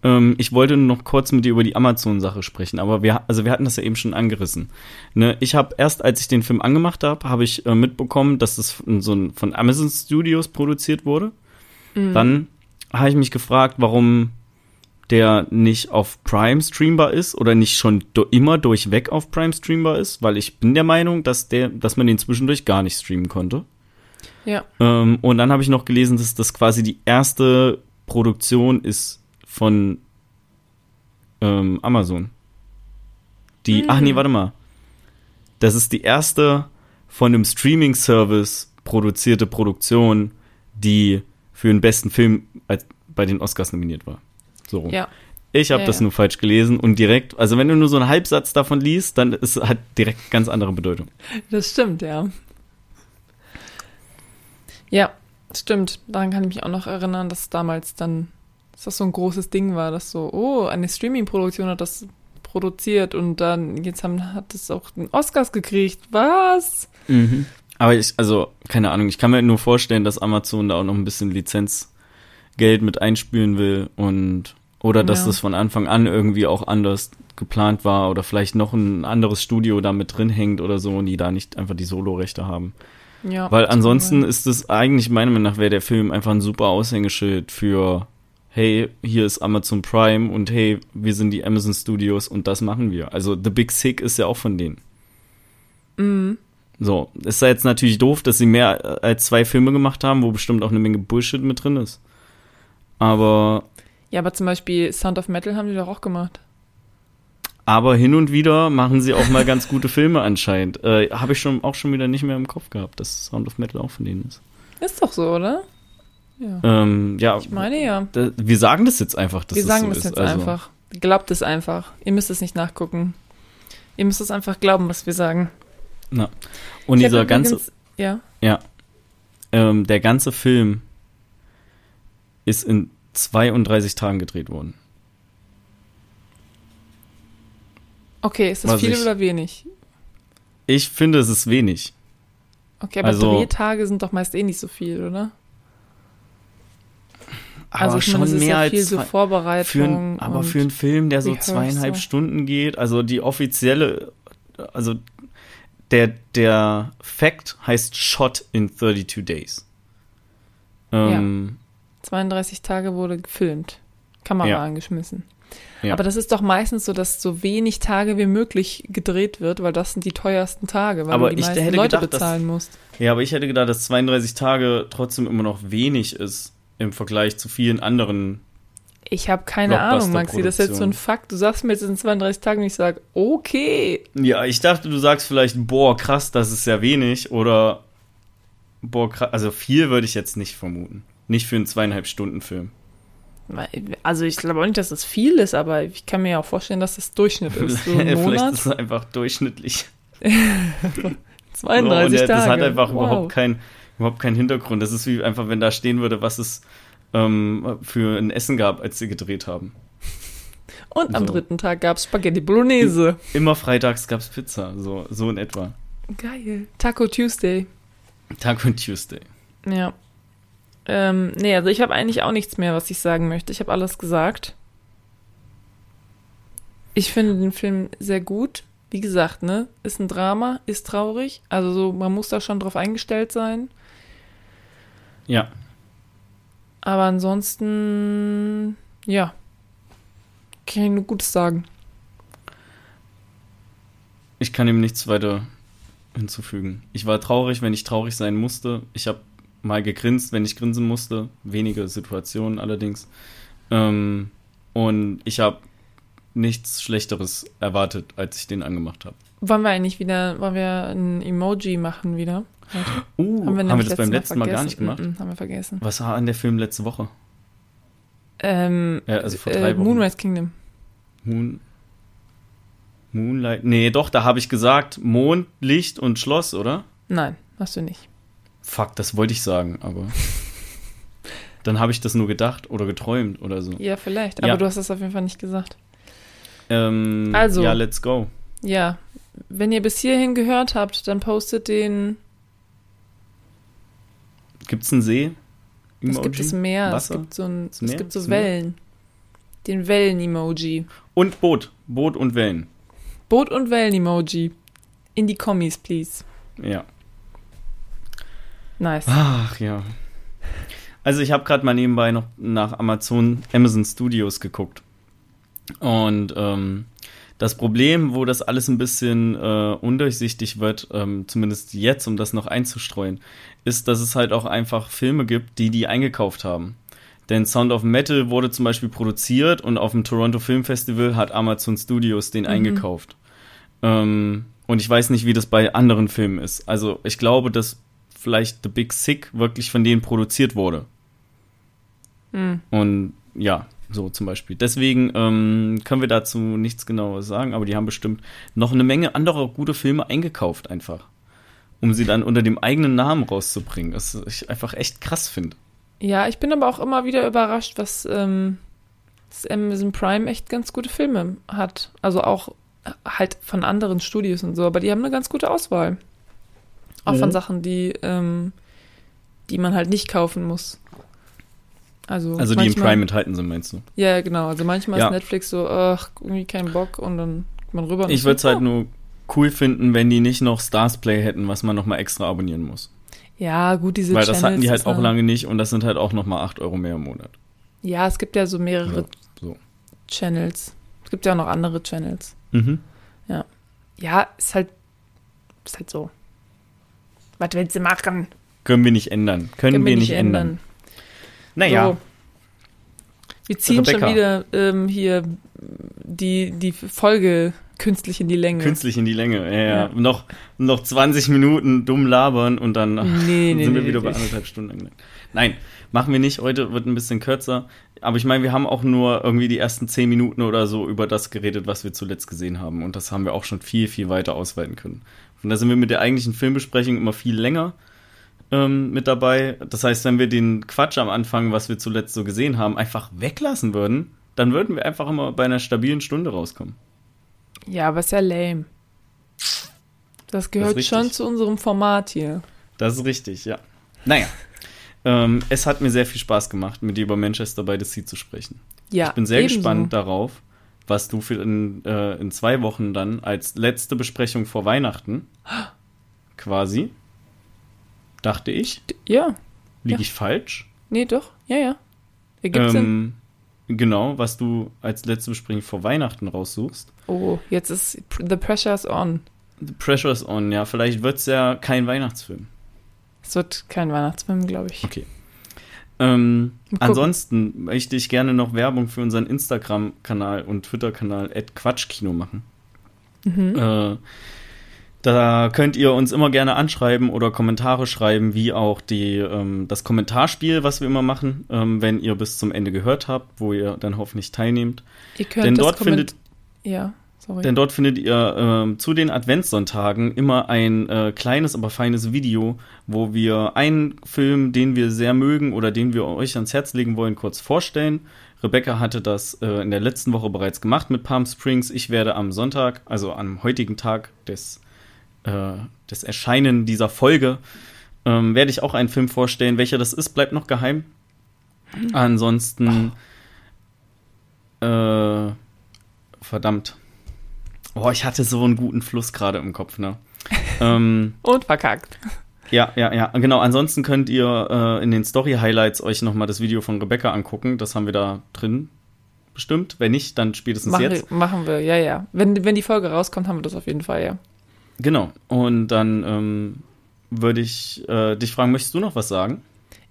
Ähm, ich wollte nur noch kurz mit dir über die Amazon-Sache sprechen, aber wir, also wir hatten das ja eben schon angerissen. Ne, ich habe erst, als ich den Film angemacht habe, habe ich äh, mitbekommen, dass das von, so ein, von Amazon Studios produziert wurde. Dann habe ich mich gefragt, warum der nicht auf Prime streambar ist oder nicht schon do immer durchweg auf Prime streambar ist, weil ich bin der Meinung, dass der, dass man den zwischendurch gar nicht streamen konnte. Ja. Ähm, und dann habe ich noch gelesen, dass das quasi die erste Produktion ist von ähm, Amazon. Die, ach nee, warte mal. Das ist die erste von einem Streaming-Service produzierte Produktion, die für den besten Film als bei den Oscars nominiert war. So. Ja. Ich habe Ja, das nur falsch gelesen und direkt, also wenn du nur so einen Halbsatz davon liest, dann ist hat direkt ganz andere Bedeutung. Das stimmt, ja. Ja, stimmt. Daran kann ich mich auch noch erinnern, dass damals dann, dass das so ein großes Ding war, dass so, oh, eine Streaming-Produktion hat das produziert und dann, jetzt haben, hat es auch den Oscars gekriegt. Was? Aber ich, also, keine Ahnung, ich kann mir nur vorstellen, dass Amazon da auch noch ein bisschen Lizenzgeld mit einspülen will und oder dass Ja. das von Anfang an irgendwie auch anders geplant war oder vielleicht noch ein anderes Studio da mit drin hängt oder so und die da nicht einfach die Solo-Rechte haben. Ja. Weil ansonsten ist es eigentlich meiner Meinung nach wäre der Film einfach ein super Aushängeschild für hey, hier ist Amazon Prime und hey, wir sind die Amazon Studios und das machen wir. Also The Big Sick ist ja auch von denen. Mhm. So, ist ja jetzt natürlich doof, dass sie mehr als zwei Filme gemacht haben, wo bestimmt auch eine Menge Bullshit mit drin ist. Aber, Ja, aber zum Beispiel Sound of Metal haben die doch auch gemacht. aber hin und wieder machen sie auch mal ganz gute Filme anscheinend. Äh, Habe ich schon auch schon wieder nicht mehr im Kopf gehabt, dass Sound of Metal auch von denen ist. Ist doch so, oder? Ja. Ähm, ja, Ich meine ja. da, wir sagen das jetzt einfach, dass Wir sagen so das ist. jetzt also, einfach. Glaubt es einfach. Ihr müsst es nicht nachgucken. Ihr müsst es einfach glauben, was wir sagen. Na. Und Ich dieser ganze, übrigens- Ja. ja, ähm, der ganze Film ist in 32 Tagen gedreht worden. Okay, ist das Was viel ich- oder wenig? Ich finde, es ist wenig. Okay, aber Also- Drehtage sind doch meist eh nicht so viel, oder? Aber also meine, schon ist mehr ja viel als so Vorbereitung. Für ein, aber für einen Film, der so zweieinhalb Stunden geht, also die offizielle, also der, der Fact heißt Shot in 32 Days. Ähm, 32 Tage wurde gefilmt. Kamera Ja. angeschmissen. Ja. Aber das ist doch meistens so, dass so wenig Tage wie möglich gedreht wird, weil das sind die teuersten Tage, weil Aber du die meisten Leute gedacht, dass- bezahlen musst. Ja, aber ich hätte gedacht, dass 32 Tage trotzdem immer noch wenig ist im Vergleich zu vielen anderen. Ich habe keine Ahnung, Maxi. Das ist jetzt so ein. Fakt. Du sagst mir jetzt in 32 Tagen und ich sage, okay. Ja, ich dachte, du sagst vielleicht, boah, krass, das ist ja wenig oder boah, krass, also viel würde ich jetzt nicht vermuten. Nicht für einen zweieinhalb Stunden Film. Also ich glaube auch nicht, dass das viel ist, aber ich kann mir ja auch vorstellen, dass das Durchschnitt ist. So Vielleicht Monat, ist es einfach durchschnittlich. 32 und der, Tage. das hat einfach wow. überhaupt, kein, überhaupt keinen Hintergrund. Das ist wie einfach, wenn da stehen würde, was es ähm, für ein Essen gab, als sie gedreht haben. Und am so. dritten Tag gab es Spaghetti Bolognese. Immer freitags gab es Pizza, so, so in etwa. Geil. Taco Tuesday. Und Tuesday. Ja. Ähm, nee, also ich habe eigentlich auch nichts mehr, was ich sagen möchte. Ich habe alles gesagt. Ich finde den Film sehr gut. Wie gesagt, ne, ist ein Drama, ist traurig. Also so, man muss da schon drauf eingestellt sein. Ja, Aber ansonsten, ja, kann ich nur Gutes sagen. ich kann ihm nichts weiter hinzufügen. Ich war traurig, wenn ich traurig sein musste. Ich habe mal gegrinst, wenn ich grinsen musste. Wenige Situationen allerdings. Ähm, und ich habe nichts Schlechteres erwartet, als ich den angemacht habe. Wollen wir eigentlich wieder, wollen wir ein Emoji machen wieder? Uh, haben wir, nämlich das beim letzten Mal, gar nicht gemacht? Mm, mm, haben wir vergessen. Was war an der Film letzte Woche? Ähm, Ja, also vor drei äh, Wochen. Moonrise Kingdom. Moon. Moonlight. Nee, doch, da habe ich gesagt, Mond, Licht und Schloss, oder? Nein, hast du nicht. Fuck, das wollte ich sagen, aber. Dann habe ich das nur gedacht oder geträumt oder so. Ja, vielleicht, Ja. aber du hast das auf jeden Fall nicht gesagt. Ähm, Also. Ja, let's go. Ja, wenn ihr bis hierhin gehört habt, dann postet den. Gibt's einen See? Es gibt es mehr. Wasser? Es gibt so, ein, Das es Meer? gibt so Das Meer? Wellen. Den Wellen-Emoji. Und Boot. Boot und Wellen. Boot- und Wellen-Emoji. In die Kommis, please. Ja. Nice. Ach ja. Also ich habe gerade mal nebenbei noch nach Amazon, Amazon Studios geguckt. Und ähm, das Problem, wo das alles ein bisschen äh, undurchsichtig wird, ähm, zumindest jetzt, um das noch einzustreuen, ist, dass es halt auch einfach Filme gibt, die die eingekauft haben. Denn Sound of Metal wurde zum Beispiel produziert und auf dem Toronto Film Festival hat Amazon Studios den eingekauft. Ähm, und ich weiß nicht, wie das bei anderen Filmen ist. Also ich glaube, dass vielleicht The Big Sick wirklich von denen produziert wurde. Hm. Und ja, so zum Beispiel. Deswegen ähm, können wir dazu nichts genaues sagen, aber die haben bestimmt noch eine Menge anderer gute Filme eingekauft einfach. Um sie dann unter dem eigenen Namen rauszubringen. Was ich einfach echt krass finde. Ja, ich bin aber auch immer wieder überrascht, was ähm, das Amazon Prime echt ganz gute Filme hat. Also auch halt von anderen Studios und so, aber die haben eine ganz gute Auswahl. Auch Mhm. von Sachen, die, ähm, die man halt nicht kaufen muss. Also, Also die im manchmal- Prime enthalten sind, meinst du? Ja, genau. Also manchmal Ja. ist Netflix so, ach, irgendwie kein Bock und dann geht man rüber. Ich würde es halt oh. nur cool finden, wenn die nicht noch Stars Play hätten, was man nochmal extra abonnieren muss. Ja, gut, diese Weil das hatten die Channels halt auch ja- lange nicht und das sind halt auch nochmal 8 Euro mehr im Monat. Ja, es gibt ja so mehrere Ja, so. Channels. Es gibt ja auch noch andere Channels. Mhm. Ja, ist halt, ist halt so. Was willst du machen? Können wir nicht ändern. Können, wir nicht ändern. Naja, So. Wir ziehen Rebecca. schon wieder ähm, hier die, die Folge künstlich in die Länge. künstlich in die Länge. Ja, ja. Ja. Noch, noch 20 Minuten dumm labern und dann Nee, nee, sind wir nee, wieder bei anderthalb Stunden angelangt. Nein, machen wir nicht. Heute wird ein bisschen kürzer. Aber ich meine, wir haben auch nur irgendwie die ersten 10 Minuten oder so über das geredet, was wir zuletzt gesehen haben. Und das haben wir auch schon viel, viel weiter ausweiten können. Und da sind wir mit der eigentlichen Filmbesprechung immer viel länger ähm, mit dabei. Das heißt, wenn wir den Quatsch am Anfang, was wir zuletzt so gesehen haben, einfach weglassen würden, dann würden wir einfach immer bei einer stabilen Stunde rauskommen. Ja, aber ist ja lame. Das gehört richtig. schon zu unserem Format hier. Das ist richtig, ja. Naja. ähm, es hat mir sehr viel Spaß gemacht, mit dir über Manchester by the Sea zu sprechen. Ja, ich bin sehr ebenso. gespannt darauf, was du für in, äh, in zwei Wochen dann als letzte Besprechung vor Weihnachten quasi, dachte ich, Ja, liege Ja. ich falsch? nee, doch. Ja, ja. Ergibt Sinn. Ähm, genau, was du als letzte Besprechung vor Weihnachten raussuchst. Oh, jetzt ist The Pressure's on. The Pressure's on, ja, vielleicht wird es ja kein Weihnachtsfilm. Es wird kein Weihnachtsfilm, glaube ich. Okay. Ähm, ansonsten möchte ich gerne noch Werbung für unseren Instagram-Kanal und Twitter-Kanal Quatschkino machen. Mhm. Äh, da könnt ihr uns immer gerne anschreiben oder Kommentare schreiben, wie auch die, ähm, das Kommentarspiel, was wir immer machen, ähm, wenn ihr bis zum Ende gehört habt, wo ihr dann hoffentlich teilnehmt. Ihr könnt Denn dort findet, Ja, sorry. denn dort findet ihr ähm, zu den Adventssonntagen immer ein äh, kleines, aber feines Video, wo wir einen Film, den wir sehr mögen oder den wir euch ans Herz legen wollen, kurz vorstellen. Rebecca hatte das äh, in der letzten Woche bereits gemacht mit Palm Springs. Ich werde am Sonntag, also am heutigen Tag des, äh, des Erscheinen dieser Folge, ähm, werde ich auch einen Film vorstellen. Welcher das ist, bleibt noch geheim. Ansonsten, äh, verdammt. Oh, ich hatte so einen guten Fluss gerade im Kopf, ne? ähm, Und verkackt. ja, ja, ja, genau. Ansonsten könnt ihr äh, in den Story-Highlights euch nochmal das Video von Rebecca angucken. Das haben wir da drin. Bestimmt. Wenn nicht, dann spätestens Machen, jetzt. machen wir, ja, ja. Wenn, wenn die Folge rauskommt, haben wir das auf jeden Fall, ja. Genau. Und dann ähm, würde ich äh, dich fragen, möchtest du noch was sagen?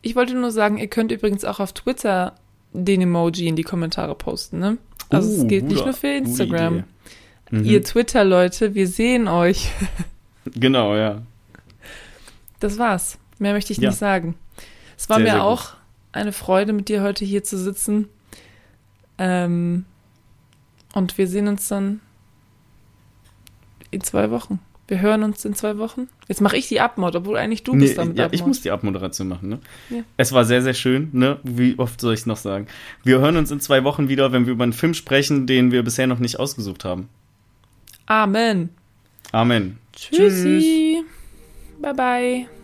Ich wollte nur sagen, ihr könnt übrigens auch auf Twitter den Emoji in die Kommentare posten, ne? Also Uh, es gilt nicht nur für Instagram. Mhm. Ihr Twitter-Leute, wir sehen euch. Genau, ja. Das war's. Mehr möchte ich Ja. nicht sagen. Es war Sehr, mir sehr gut. auch eine Freude, mit dir heute hier zu sitzen. Ähm, und wir sehen uns dann in zwei Wochen. Wir hören uns in zwei Wochen. Jetzt mache ich die Abmod, obwohl eigentlich du bist Nee, damit ja, Abmod. ich muss die Abmoderation machen, ne? Ja. Es war sehr, sehr schön, ne? Wie oft soll ich es noch sagen? Wir hören uns in zwei Wochen wieder, wenn wir über einen Film sprechen, den wir bisher noch nicht ausgesucht haben. Amen. Amen. Tschüssi. Bye bye.